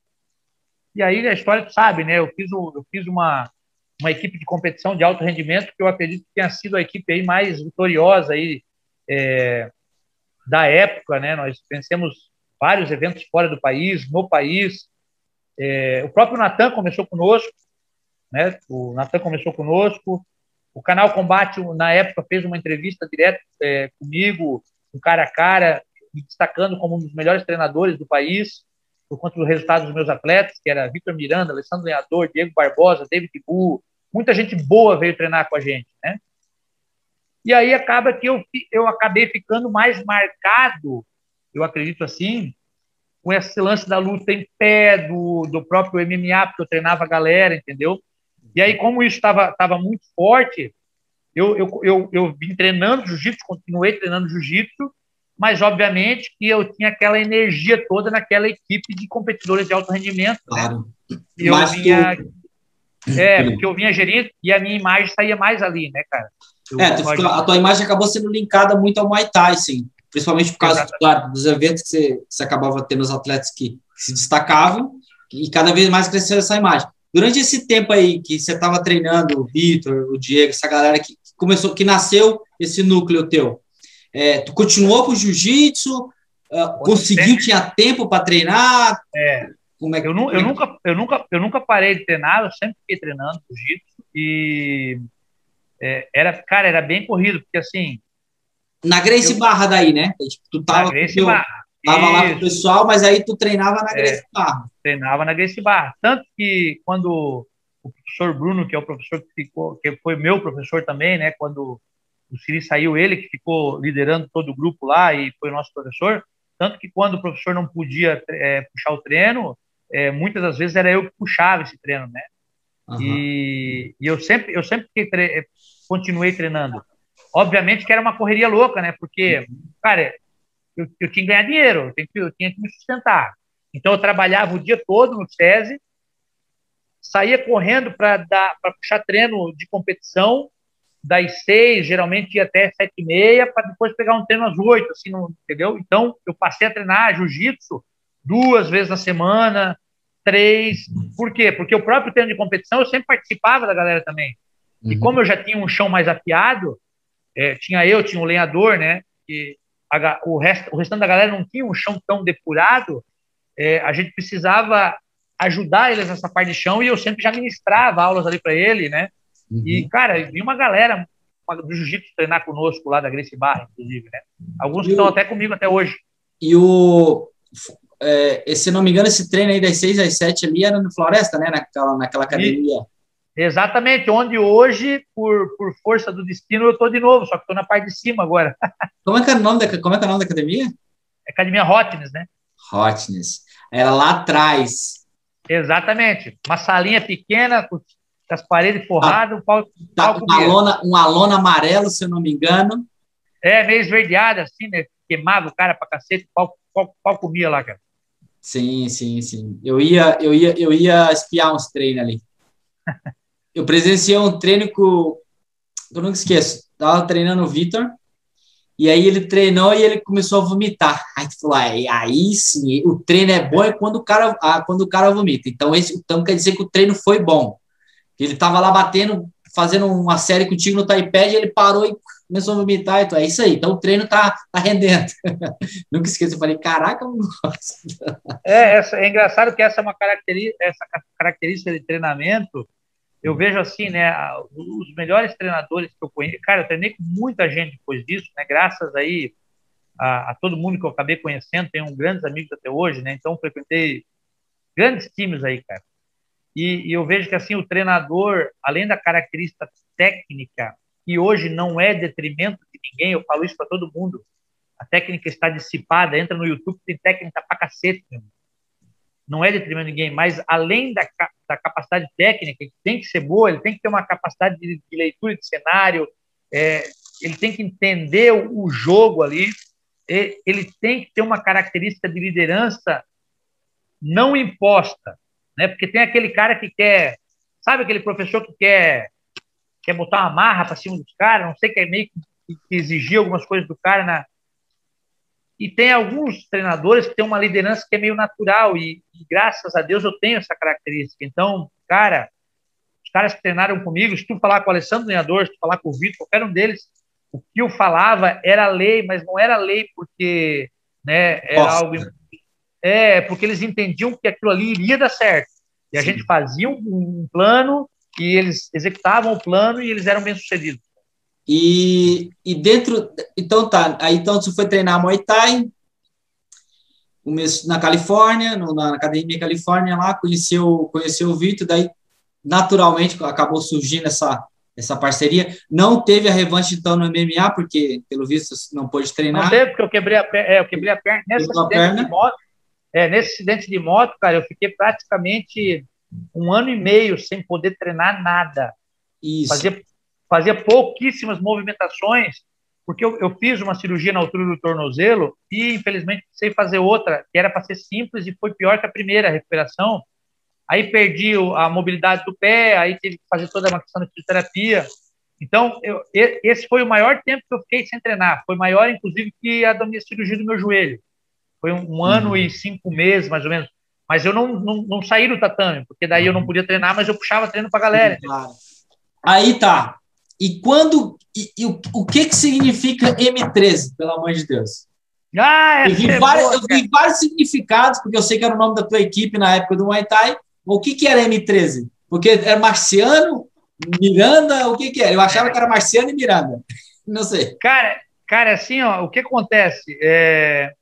E aí a história tu sabe, né? Eu fiz, eu fiz uma, uma equipe de competição de alto rendimento que eu acredito que tenha sido a equipe aí mais vitoriosa aí é, da época, né? Nós vencemos vários eventos fora do país, no país. É, o próprio Natan começou conosco, né? O Natan começou conosco. O canal Combate, na época, fez uma entrevista direta é, comigo, um cara a cara, me destacando como um dos melhores treinadores do país, por conta dos resultados dos meus atletas, que era Vitor Miranda, Alessandro Lenhador, Diego Barbosa, David Bu, muita gente boa veio treinar com a gente, né? E aí acaba que eu, eu acabei ficando mais marcado, eu acredito assim, com esse lance da luta em pé, do, do próprio MMA, porque eu treinava a galera, entendeu? E aí, como isso estava muito forte, eu, eu, eu, eu vim treinando jiu-jitsu, continuei treinando jiu-jitsu, mas obviamente que eu tinha aquela energia toda naquela equipe de competidores de alto rendimento. Né? Claro. Né? E eu vinha. Tu... É, porque eu vinha gerindo e a minha imagem saía mais ali, né, cara? Eu, é, ficou, a tua imagem acabou sendo linkada muito ao Muay Thai, sim. Principalmente por causa claro, dos eventos que você, que você acabava tendo os atletas que se destacavam e cada vez mais cresceu essa imagem. Durante esse tempo aí que você estava treinando, o Vitor, o Diego, essa galera que começou, que nasceu esse núcleo teu, é, tu continuou com o jiu-jitsu? Uh, conseguiu, tinha tempo para treinar? É. Como é que, eu, eu, nunca, eu, nunca, eu nunca parei de treinar, eu sempre fiquei treinando jiu-jitsu e é, era, cara, era bem corrido, porque assim. Na Grace eu, Barra daí, né? Tu tava, na Grace Barra. Tava lá com o pessoal, mas aí tu treinava na Grace é, Barra. Treinava na Grace Barra. Tanto que quando o professor Bruno, que é o professor que ficou, que foi meu professor também, né? Quando o Siri saiu, ele que ficou liderando todo o grupo lá e foi nosso professor. Tanto que quando o professor não podia é, puxar o treino, é, muitas das vezes era eu que puxava esse treino, né? Uhum. E, e, eu sempre, eu sempre tre continuei treinando. Obviamente que era uma correria louca, né? Porque, uhum. cara, eu, eu tinha que ganhar dinheiro, eu, tinha que, eu tinha que me sustentar. Então eu trabalhava o dia todo no SESI, saía correndo para puxar treino de competição das seis, geralmente ia até sete e meia, para depois pegar um treino às oito, assim, não, entendeu? Então eu passei a treinar jiu-jitsu duas vezes na semana, três. Por quê? Porque o próprio treino de competição eu sempre participava da galera também. E uhum. como eu já tinha um chão mais afiado, é, tinha eu, tinha o lenhador, né? Que a, o, resto, o restante da galera não tinha um chão tão depurado, é, a gente precisava ajudar eles nessa parte de chão e eu sempre já ministrava aulas ali para ele, né? Uhum. E, cara, vi uma galera do jiu-jitsu treinar conosco lá da Grace Barra, inclusive, né? Alguns estão até comigo até hoje. E o. É, se não me engano, esse treino aí das 6 às 7 ali era no Floresta, né? Naquela, naquela academia. E, exatamente, onde hoje, por, por força do destino, eu estou de novo, só que estou na parte de cima agora. como, é que é o nome da, como é que é o nome da academia? Academia Hotness, né? Hotness. Era lá atrás. Exatamente. Uma salinha pequena, com as paredes forradas, um pau, tá, pau uma, lona, uma lona amarelo, se eu não me engano. É, meio esverdeada, assim, né? Queimava o cara pra cacete, o pau, pau, pau comia lá, cara. Sim, sim, sim. Eu ia, eu ia, eu ia espiar uns treinos ali. eu presenciei um treino com. Eu nunca esqueço. Tava treinando o Vitor. E aí ele treinou e ele começou a vomitar. Aí tu falou, aí, aí sim, o treino é bom é quando o cara, ah, quando o cara vomita. Então, esse, então quer dizer que o treino foi bom. Ele estava lá batendo, fazendo uma série contigo no iPad, ele parou e começou a vomitar. Então, é isso aí. Então o treino tá, tá rendendo. Nunca esqueço, eu falei, caraca, É, essa, é engraçado que essa é uma característica, essa característica de treinamento. Eu vejo assim, né? Os melhores treinadores que eu conheço. Cara, eu treinei com muita gente depois disso, né? Graças aí a, a todo mundo que eu acabei conhecendo, tenho grandes amigos até hoje, né? Então, frequentei grandes times aí, cara. E, e, eu vejo que assim o treinador, além da característica técnica, que hoje não é detrimento de ninguém, eu falo isso para todo mundo. A técnica está dissipada, entra no YouTube, tem técnica pra cacete. Meu. Não é detrimento de ninguém, mas além da, da capacidade técnica, que tem que ser boa, ele tem que ter uma capacidade de, de leitura de cenário, é, ele tem que entender o, o jogo ali, ele tem que ter uma característica de liderança não imposta né? Porque tem aquele cara que quer, sabe aquele professor que quer quer botar uma marra para cima dos caras, não sei que é meio que, que exigir algumas coisas do cara na e tem alguns treinadores que têm uma liderança que é meio natural e, e, graças a Deus eu tenho essa característica. Então, cara, os caras que treinaram comigo, se tu falar com o Alessandro Treinador, se tu falar com o Vitor, qualquer um deles, o que eu falava era lei, mas não era lei porque né, era Nossa. algo é, porque eles entendiam que aquilo ali iria dar certo. E a Sim. gente fazia um, um, plano e eles executavam o plano e eles eram bem-sucedidos. E, e dentro. Então tá. Aí então você foi treinar Muay Thai na Califórnia, no, na Academia Califórnia lá, conheceu, conheceu o Vitor, daí naturalmente acabou surgindo essa, essa parceria. Não teve a revanche então no MMA, porque pelo visto não pôde treinar. Não teve, porque eu quebrei a, é, eu quebrei a perna nessa perna. de moto. É, nesse acidente de moto, cara, eu fiquei praticamente um ano e meio sem poder treinar nada. Isso. Fazia, fazia pouquíssimas movimentações, porque eu, eu fiz uma cirurgia na altura do tornozelo e, infelizmente, precisei fazer outra, que era para ser simples e foi pior que a primeira a recuperação. Aí perdi a mobilidade do pé, aí tive que fazer toda uma questão de fisioterapia. Então, eu, esse foi o maior tempo que eu fiquei sem treinar. Foi maior, inclusive, que a da minha cirurgia do meu joelho. Foi um, um ano uhum. e cinco meses, mais ou menos. Mas eu não, não, não saí do tatame, porque daí eu não uhum. podia treinar, mas eu puxava treino para a galera. Claro. Aí tá. E quando. E, e o, o que, que significa M13, pelo amor de Deus? Ah, eu, vi é vários, boa, eu vi vários significados, porque eu sei que era o nome da tua equipe na época do Muay Thai. O que, que era M13? Porque era Marciano, Miranda, o que, que era? Eu achava que era Marciano e Miranda. Não sei. Cara, cara, assim, ó, o que acontece? É,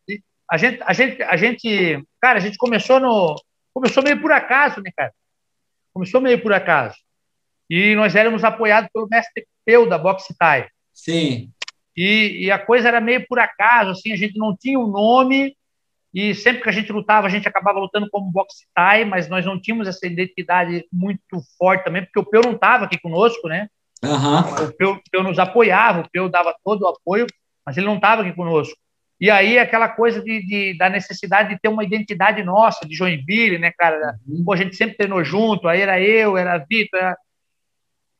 a gente, a gente, a gente, cara, a gente começou no, começou meio por acaso, né, cara? Começou meio por acaso. E nós éramos apoiados pelo mestre Peu da Boxe Thai. Sim. E, e, a coisa era meio por acaso, assim, a gente não tinha um nome e sempre que a gente lutava, a gente acabava lutando como Boxe Thai, mas nós não tínhamos essa identidade muito forte também, porque o Peu não estava aqui conosco, né? Uhum. O Peu, Peu nos apoiava, o Peu dava todo o apoio, mas ele não estava aqui conosco. E aí aquela coisa de, de, da necessidade de ter uma identidade nossa, de Joinville, né, cara? Uhum. Pô, a gente sempre treinou junto, aí era eu, era Vitor. Era...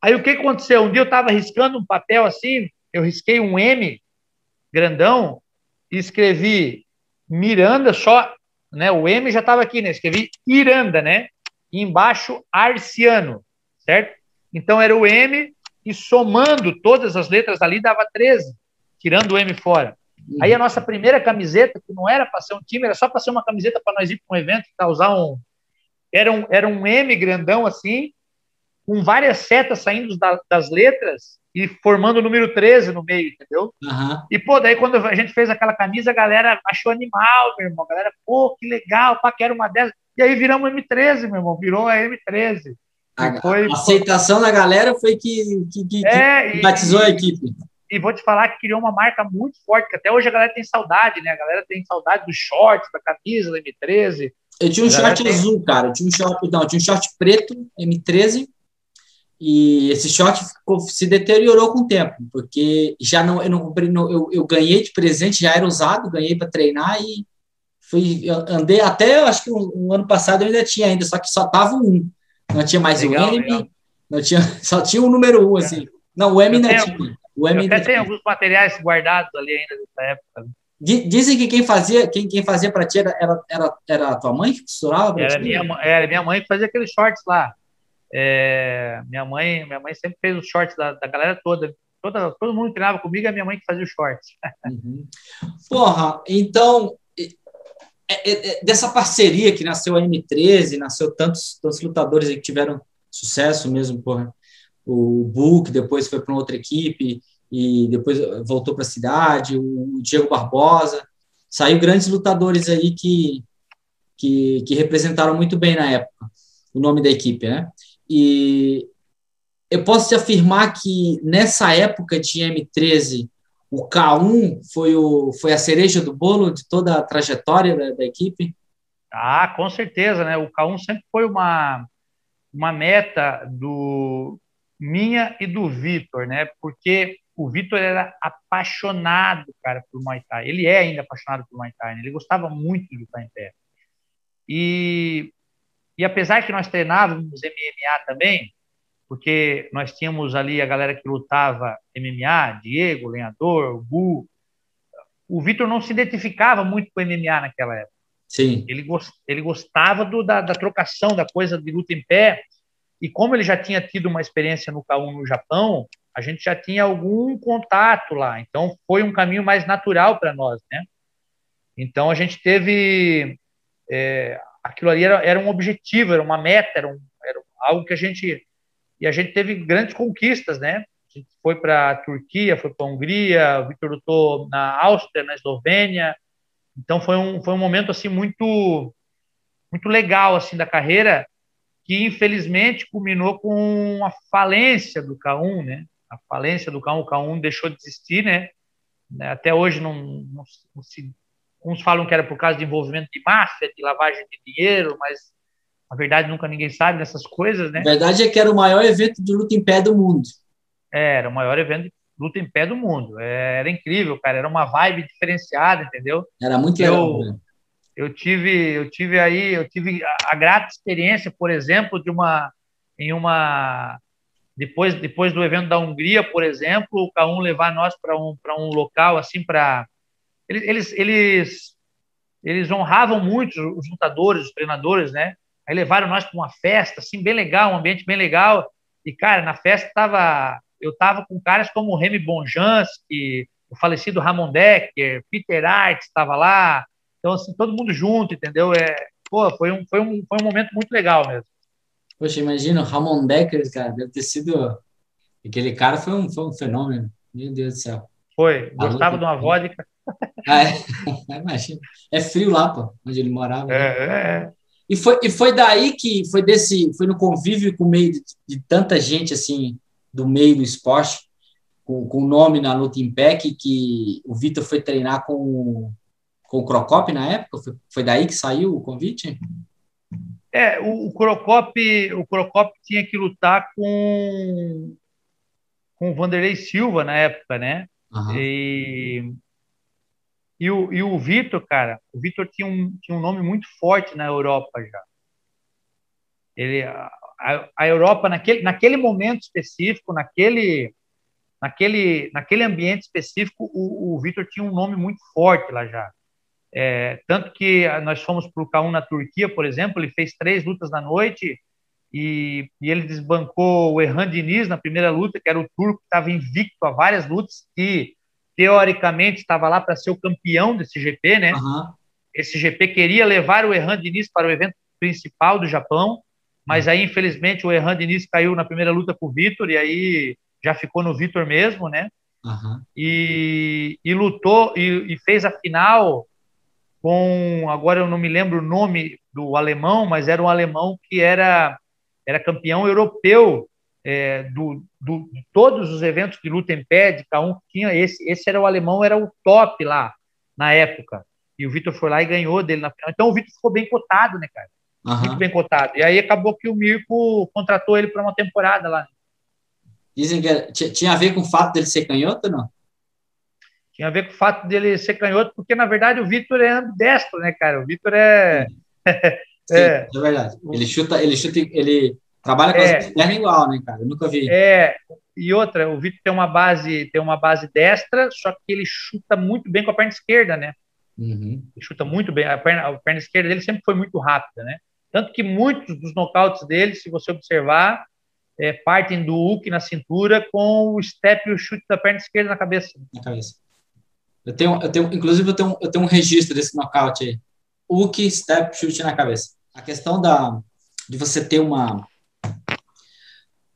Aí o que aconteceu? Um dia eu estava riscando um papel assim, eu risquei um M grandão e escrevi Miranda só, né? O M já estava aqui, né? Escrevi Iranda, né? E embaixo Arciano, certo? Então era o M e somando todas as letras ali dava 13, tirando o M fora. Aí a nossa primeira camiseta, que não era para ser um time, era só para ser uma camiseta para nós ir para um evento, causar um, era um, era um M grandão assim, com várias setas saindo da, das letras e formando o número 13 no meio, entendeu? Uhum. E, pô, daí quando a gente fez aquela camisa, a galera achou animal, meu irmão. A galera, pô, que legal, pá, quero uma dessas. E aí viramos M13, meu irmão, virou a M13. A, foi, a aceitação pô, da galera foi que, que, que, é, que batizou e, a equipe. E vou te falar que criou uma marca muito forte, que até hoje a galera tem saudade, né? A galera tem saudade do short, da camisa da M13. Eu tinha um short tem... azul, cara. Eu tinha um short, não, tinha um short preto, M13, e esse short ficou, se deteriorou com o tempo, porque já não eu não comprei, eu, eu ganhei de presente, já era usado, ganhei para treinar e fui andei até acho que um, um, ano passado eu ainda tinha ainda, só que só tava um, não tinha mais legal, o M, legal. não tinha, só tinha o número um assim. Não, o M ainda tinha. O M até tem alguns materiais guardados ali ainda dessa época. Dizem que quem fazia, quem, quem fazia para ti era, era, era a tua mãe que costurava? Era minha, era minha mãe que fazia aqueles shorts lá. É, minha mãe minha mãe sempre fez os shorts da, da galera toda. toda. Todo mundo treinava comigo, é minha mãe que fazia os shorts. Uhum. Porra, então, é, é, é, dessa parceria que nasceu a M13, nasceu tantos, tantos lutadores que tiveram sucesso mesmo, porra. O Book depois foi para outra equipe e depois voltou para a cidade, o Diego Barbosa. Saiu grandes lutadores aí que, que, que representaram muito bem na época o nome da equipe, né? E eu posso te afirmar que nessa época de M13, o K1 foi, o, foi a cereja do bolo de toda a trajetória da, da equipe? Ah, com certeza, né? O K1 sempre foi uma, uma meta do minha e do Vitor, né? Porque o Vitor era apaixonado, cara, por Muay Thai. Ele é ainda apaixonado por Muay Thai, né? Ele gostava muito de lutar em pé. E e apesar que nós treinávamos MMA também, porque nós tínhamos ali a galera que lutava MMA, Diego, Lenhador, Bu, o Vitor não se identificava muito com MMA naquela época. Sim. Ele, gost, ele gostava do, da, da trocação, da coisa de luta em pé, e como ele já tinha tido uma experiência no K1 no Japão, a gente já tinha algum contato lá. Então foi um caminho mais natural para nós, né? Então a gente teve é, aquilo ali era, era um objetivo, era uma meta, era, um, era algo que a gente. E a gente teve grandes conquistas, né? A gente foi para a Turquia, foi para a Hungria, o Victor lutou na Áustria, na Eslovênia. Então foi um, foi um momento assim muito muito legal assim da carreira que infelizmente culminou com a falência do K1, né? A falência do K1, o K1 deixou de existir, né? Até hoje não, não, não se Uns falam que era por causa de envolvimento de máfia, de lavagem de dinheiro, mas na verdade nunca ninguém sabe dessas coisas, né? A verdade é que era o maior evento de luta em pé do mundo. É, era o maior evento de luta em pé do mundo. É, era incrível, cara. Era uma vibe diferenciada, entendeu? Era muito legal. Eu, eu tive, eu tive aí, eu tive a, a grata experiência, por exemplo, de uma em uma depois depois do evento da Hungria, por exemplo, o K1 levar nós para um para um local assim para eles, eles, eles, honravam muito os lutadores, os treinadores, né? Aí levaram nós para uma festa, assim, bem legal, um ambiente bem legal. E, cara, na festa tava, eu tava com caras como o Remy Bonjansky, o falecido Ramon Decker, Peter Art estava lá. Então, assim, todo mundo junto, entendeu? É, pô, foi um, foi um, foi um momento muito legal mesmo. Poxa, imagina, o Ramon Decker, cara, deve ter sido... Aquele cara foi um, foi um fenômeno. Meu Deus do céu. Foi, gostava de uma vodka. Ah, é. Imagina. É frio lá, pô, onde ele morava. Né? É, é. E foi, e foi daí que foi desse, foi no convívio com o meio de, de tanta gente assim do meio do esporte, com, com o nome na luta em pé, que, que o Vitor foi treinar com, com o Crocop na época. Foi, foi daí que saiu o convite? É, o, o Crocop, o Crocop tinha que lutar com com o Vanderlei Silva na época, né? Uhum. E e o, e o Vitor, cara, o Vitor tinha um, tinha um nome muito forte na Europa já. Ele, a, a Europa, naquele, naquele momento específico, naquele, naquele, naquele ambiente específico, o, o Vitor tinha um nome muito forte lá já. É, tanto que nós fomos para o K1 na Turquia, por exemplo, ele fez três lutas na noite e, e ele desbancou o Erhan Diniz na primeira luta, que era o turco que estava invicto a várias lutas, e teoricamente estava lá para ser o campeão desse GP, né? Uhum. Esse GP queria levar o Erran Diniz para o evento principal do Japão, mas aí, infelizmente, o Erran Diniz caiu na primeira luta com o Vitor, e aí já ficou no Vitor mesmo, né? Uhum. E, e, lutou e, e, fez a final com agora eu não me lembro o nome do alemão, mas era um alemão que era era campeão europeu é, do, do, de todos os eventos de luta em pé, de cada um tinha esse esse era o alemão era o top lá na época e o Vitor foi lá e ganhou dele na final. Então o Vitor ficou bem cotado, né, cara? Uhum. Muito bem cotado. E aí acabou que o Mirko contratou ele para uma temporada lá. Dizem que tinha a ver com o fato dele ser canhoto ou não? Tinha a ver com o fato dele ser canhoto, porque na verdade o Vitor é ambidestro, né, cara? O Vitor é. Sim, é, é verdade. Ele chuta, ele chuta, ele trabalha com é, as pernas igual, né, cara? Eu nunca vi. É, e outra, o Vitor tem uma base, tem uma base destra, só que ele chuta muito bem com a perna esquerda, né? Uhum. Ele chuta muito bem. A perna, a perna esquerda dele sempre foi muito rápida, né? Tanto que muitos dos nocautes dele, se você observar, é, partem do hook na cintura com o step e o chute da perna esquerda na cabeça. Na cabeça. Eu tenho, eu tenho, inclusive, eu tenho, eu tenho um registro desse nocaute aí. Hook, step, chute na cabeça. A questão da, de você ter uma,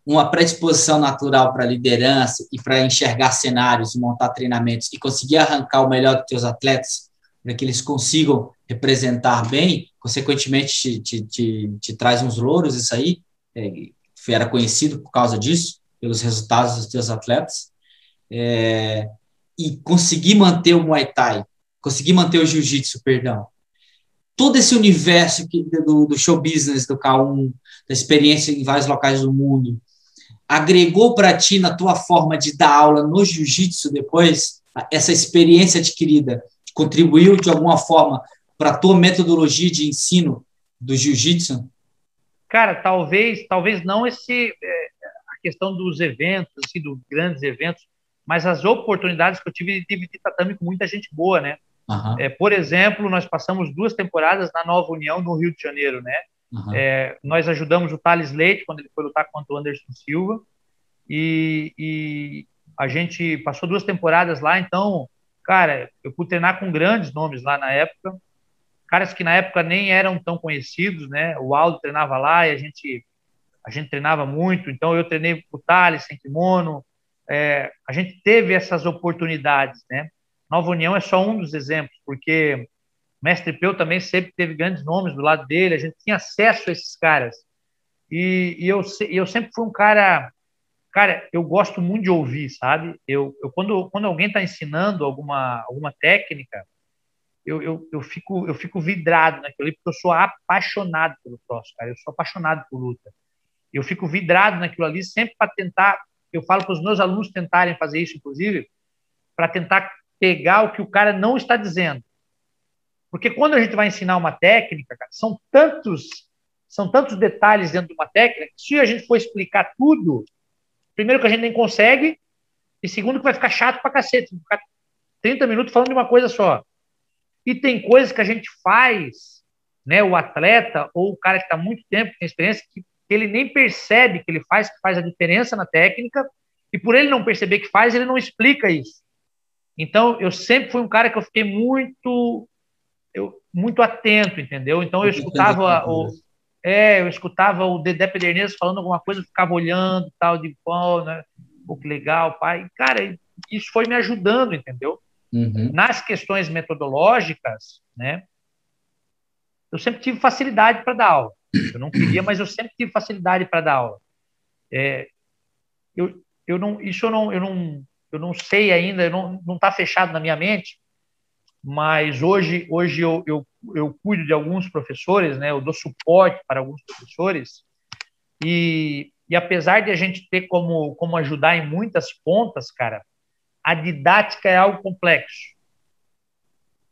uma predisposição natural para liderança e para enxergar cenários montar treinamentos e conseguir arrancar o melhor dos seus atletas para que eles consigam representar bem, consequentemente te, te, te, te traz uns louros, isso aí, é, era conhecido por causa disso, pelos resultados dos teus atletas, é, e conseguir manter o Muay Thai, conseguir manter o Jiu-Jitsu, perdão, todo esse universo que, do, do show business do K1, da experiência em vários locais do mundo, agregou para ti na tua forma de dar aula no jiu-jitsu depois, essa experiência adquirida contribuiu de alguma forma para a tua metodologia de ensino do jiu-jitsu? Cara, talvez, talvez não esse é, a questão dos eventos, assim, dos grandes eventos, mas as oportunidades que eu tive de dividir tatame com muita gente boa, né? Uhum. É, por exemplo, nós passamos duas temporadas na Nova União, no Rio de Janeiro, né? Uhum. É, nós ajudamos o Thales Leite quando ele foi lutar contra o Anderson Silva e, e a gente passou duas temporadas lá, então Cara, eu pude treinar com grandes nomes lá na época, caras que na época nem eram tão conhecidos, né? O Aldo treinava lá e a gente a gente treinava muito, então eu treinei com o Thales, sem kimono, é, a gente teve essas oportunidades, né? Nova União é só um dos exemplos, porque Mestre Peu também sempre teve grandes nomes do lado dele, a gente tinha acesso a esses caras. E, e eu, eu sempre fui um cara cara, eu gosto muito de ouvir, sabe? Eu, eu quando, quando alguém está ensinando alguma, alguma técnica, eu, eu, eu, fico, eu fico vidrado naquilo ali, porque eu sou apaixonado pelo troço, cara. Eu sou apaixonado por luta. Eu fico vidrado naquilo ali, sempre para tentar. Eu falo para os meus alunos tentarem fazer isso, inclusive, para tentar pegar o que o cara não está dizendo. Porque quando a gente vai ensinar uma técnica, cara, são tantos são tantos detalhes dentro de uma técnica, que se a gente for explicar tudo, primeiro que a gente nem consegue, e segundo que vai ficar chato pra cacete, ficar 30 minutos falando de uma coisa só. E tem coisas que a gente faz, né, o atleta ou o cara que está muito tempo, tem experiência, que ele nem percebe que ele faz, que faz a diferença na técnica, e por ele não perceber que faz, ele não explica isso. Então, eu sempre fui um cara que eu fiquei muito eu, muito atento, entendeu? Então, eu escutava o, é, eu escutava o Dedé Pederneiras falando alguma coisa, eu ficava olhando, tal, de pô, né? Pô, que legal, pai. Cara, isso foi me ajudando, entendeu? Uhum. Nas questões metodológicas, né? Eu sempre tive facilidade para dar aula. Eu não queria, mas eu sempre tive facilidade para dar aula. É, eu, eu não, isso eu não, eu não, eu não sei ainda, não, não está fechado na minha mente, mas hoje, hoje eu, eu, eu cuido de alguns professores, né? Eu dou suporte para alguns professores e, e apesar de a gente ter como, como ajudar em muitas pontas, cara, a didática é algo complexo.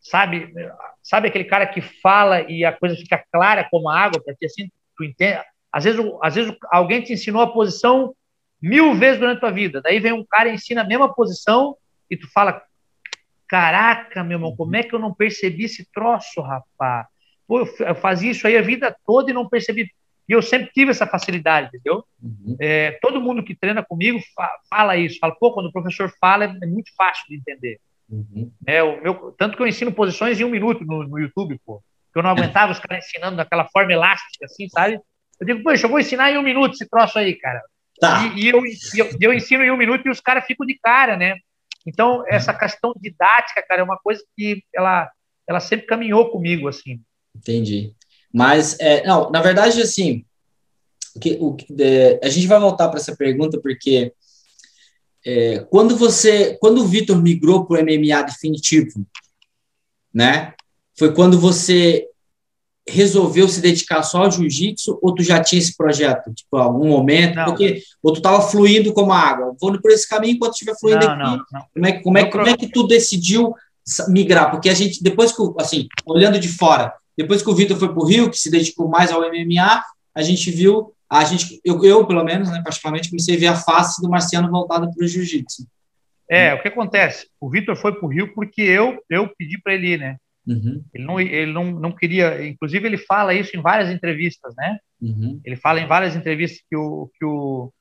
Sabe, sabe aquele cara que fala e a coisa fica clara como a água, porque assim tu entende. Às vezes, às vezes alguém te ensinou a posição mil vezes durante a tua vida, daí vem um cara e ensina a mesma posição e tu fala, Caraca, meu irmão, como é que eu não percebi esse troço, rapaz? Pô, eu fazia isso aí a vida toda e não percebi. E eu sempre tive essa facilidade, entendeu? Uhum. É, todo mundo que treina comigo fala isso. Fala, pô, quando o professor fala, é muito fácil de entender. Uhum. É, o meu, tanto que eu ensino posições em um minuto no, no YouTube, pô. que eu não aguentava os caras ensinando daquela forma elástica, assim, sabe? Eu digo, poxa, eu vou ensinar em um minuto esse troço aí, cara. Tá. E, e, eu, e eu, eu, ensino em um minuto e os caras ficam de cara, né? Então, essa uhum. questão didática, cara, é uma coisa que ela, ela sempre caminhou comigo, assim. Entendi. Mas, é, não, na verdade, assim, o que, o, é, a gente vai voltar para essa pergunta porque é, quando você, quando o Vitor migrou para o MMA definitivo, né? Foi quando você resolveu se dedicar só ao jiu-jitsu ou tu já tinha esse projeto, tipo, algum momento, não. porque ou tu estava fluindo como água, vou por esse caminho enquanto estiver fluindo não, aqui, não, como é, como, é, como é que tu decidiu migrar? Porque a gente, depois que, assim, olhando de fora, depois que o Vitor foi para o Rio, que se dedicou mais ao MMA, a gente viu, a gente, eu, eu pelo menos, né, particularmente, comecei a ver a face do Marciano voltada para o jiu-jitsu. É, o que acontece? O Vitor foi para o Rio porque eu, eu pedi para ele ir, né? Uhum. Ele, não, ele não, não queria, inclusive ele fala isso em várias entrevistas, né? Uhum. Ele fala em várias entrevistas que, o, que, o,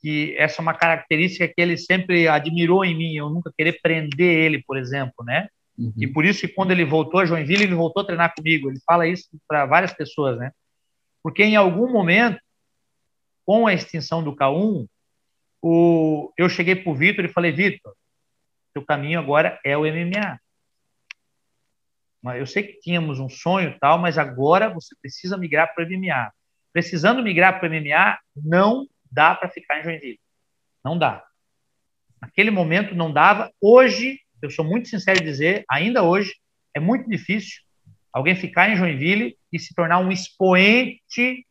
que essa é uma característica que ele sempre admirou em mim, eu nunca querer prender ele, por exemplo, né? Uhum. E por isso que quando ele voltou a Joinville, ele voltou a treinar comigo. Ele fala isso para várias pessoas, né? Porque em algum momento, com a extinção do K1, o, eu cheguei para o Vitor e falei, Vitor, seu caminho agora é o MMA. Eu sei que tínhamos um sonho tal, mas agora você precisa migrar para o MMA. Precisando migrar para o MMA, não dá para ficar em Joinville. Não dá. Naquele momento não dava. Hoje, eu sou muito sincero em dizer, ainda hoje, é muito difícil alguém ficar em Joinville e se tornar um expoente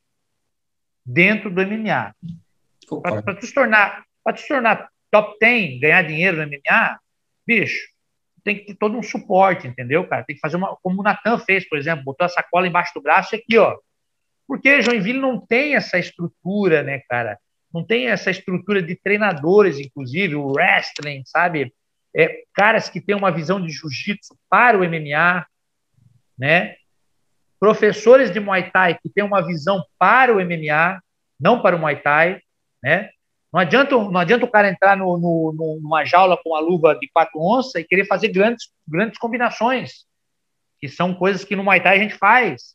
dentro do MMA. Para tu se tornar, para se tornar top 10, ganhar dinheiro no MMA, bicho, tem que ter todo um suporte, entendeu, cara? Tem que fazer uma, como o Natan fez, por exemplo, botou a sacola embaixo do braço e aqui, ó. Porque Joinville não tem essa estrutura, né, cara? Não tem essa estrutura de treinadores, inclusive, o wrestling, sabe? É, caras que têm uma visão de jiu-jitsu para o MMA, né? Professores de Muay Thai que têm uma visão para o MMA, não para o Muay Thai, né? Não adianta, não adianta o cara entrar no, no, numa jaula com a luva de quatro onças e querer fazer grandes, grandes combinações, que são coisas que no Muay Thai a gente faz.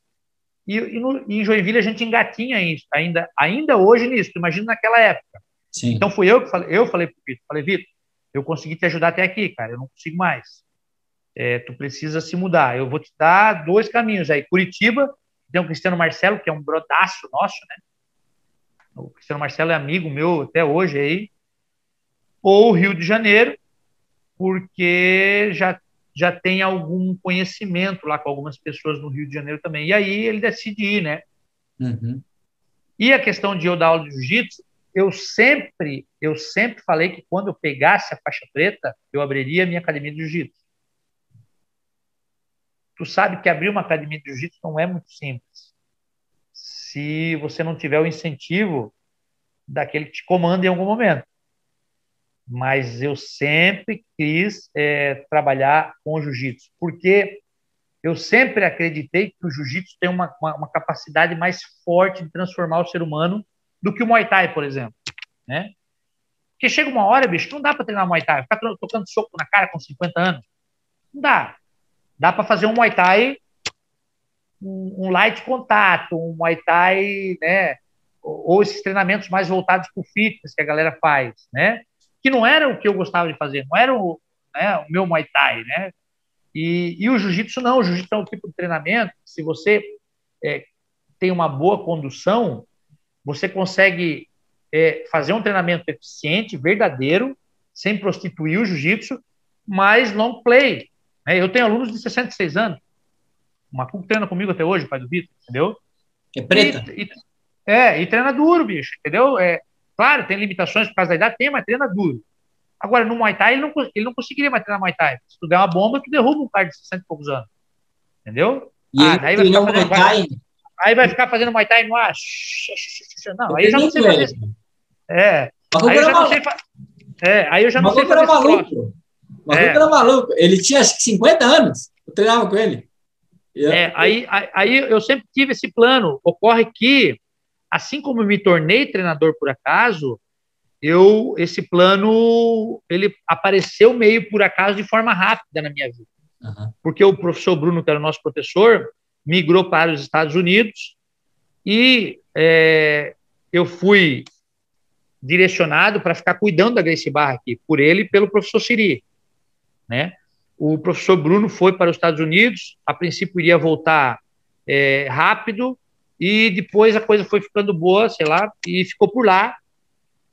E, e, no, em Joinville a gente engatinha isso, ainda, ainda hoje nisso, imagina naquela época. Sim. Então fui eu que falei, eu falei pro Vitor, falei, Vitor, eu consegui te ajudar até aqui, cara, eu não consigo mais. É, tu precisa se mudar. Eu vou te dar dois caminhos aí. Curitiba, tem o Cristiano Marcelo, que é um brodaço nosso, né? O Cristiano Marcelo é amigo meu até hoje aí. Ou Rio de Janeiro, porque já, já tem algum conhecimento lá com algumas pessoas no Rio de Janeiro também. E aí ele decide ir, né? Uhum. E a questão de eu dar aula de jiu-jitsu, eu sempre, eu sempre falei que quando eu pegasse a faixa preta, eu abriria a minha academia de jiu-jitsu. Tu sabe que abrir uma academia de jiu-jitsu não é muito simples se você não tiver o incentivo daquele que te comanda em algum momento. Mas eu sempre quis é, trabalhar com o jiu-jitsu, porque eu sempre acreditei que o jiu-jitsu tem uma, uma, uma, capacidade mais forte de transformar o ser humano do que o Muay Thai, por exemplo. Né? Porque chega uma hora, bicho, não dá para treinar Muay Thai, ficar tocando soco na cara com 50 anos. Não dá. Dá para fazer um Muay Thai um, um light contato, um Muay Thai, né? Ou, esses treinamentos mais voltados para o fitness que a galera faz, né? Que não era o que eu gostava de fazer, não era o, né, o meu Muay Thai, né? E, e o Jiu-Jitsu não, o Jiu-Jitsu é um tipo de treinamento, se você é, tem uma boa condução, você consegue é, fazer um treinamento eficiente, verdadeiro, sem prostituir o Jiu-Jitsu, mas long play. Né? Eu tenho alunos de 66 anos, Macuco treina comigo até hoje, pai do Vitor, entendeu? É preta. E, e, é, e treina duro, bicho, entendeu? É, claro, tem limitações por causa da idade, tem, mas treina duro. Agora, no Muay Thai, ele não, ele não conseguiria mais treinar Muay Thai. Se tu der uma bomba, tu derruba um cara de 60 e poucos anos. Entendeu? E ah, daí vai ficar fazendo, vai, aí vai ficar fazendo Muay Thai no ar. Não, aí eu já não sei fazer. É. Aí eu já não sei fazer. É, aí eu já não sei fazer. Maluco. O é. era maluco. Ele tinha acho que 50 anos. Eu treinava com ele. É, aí, aí eu sempre tive esse plano. Ocorre que, assim como me tornei treinador por acaso, eu esse plano ele apareceu meio por acaso de forma rápida na minha vida. Uhum. Porque o professor Bruno, que era o nosso professor, migrou para os Estados Unidos e é, eu fui direcionado para ficar cuidando da Grace Barra aqui, por ele e pelo professor Siri, né? O professor Bruno foi para os Estados Unidos, a princípio iria voltar é, rápido, e depois a coisa foi ficando boa, sei lá, e ficou por lá,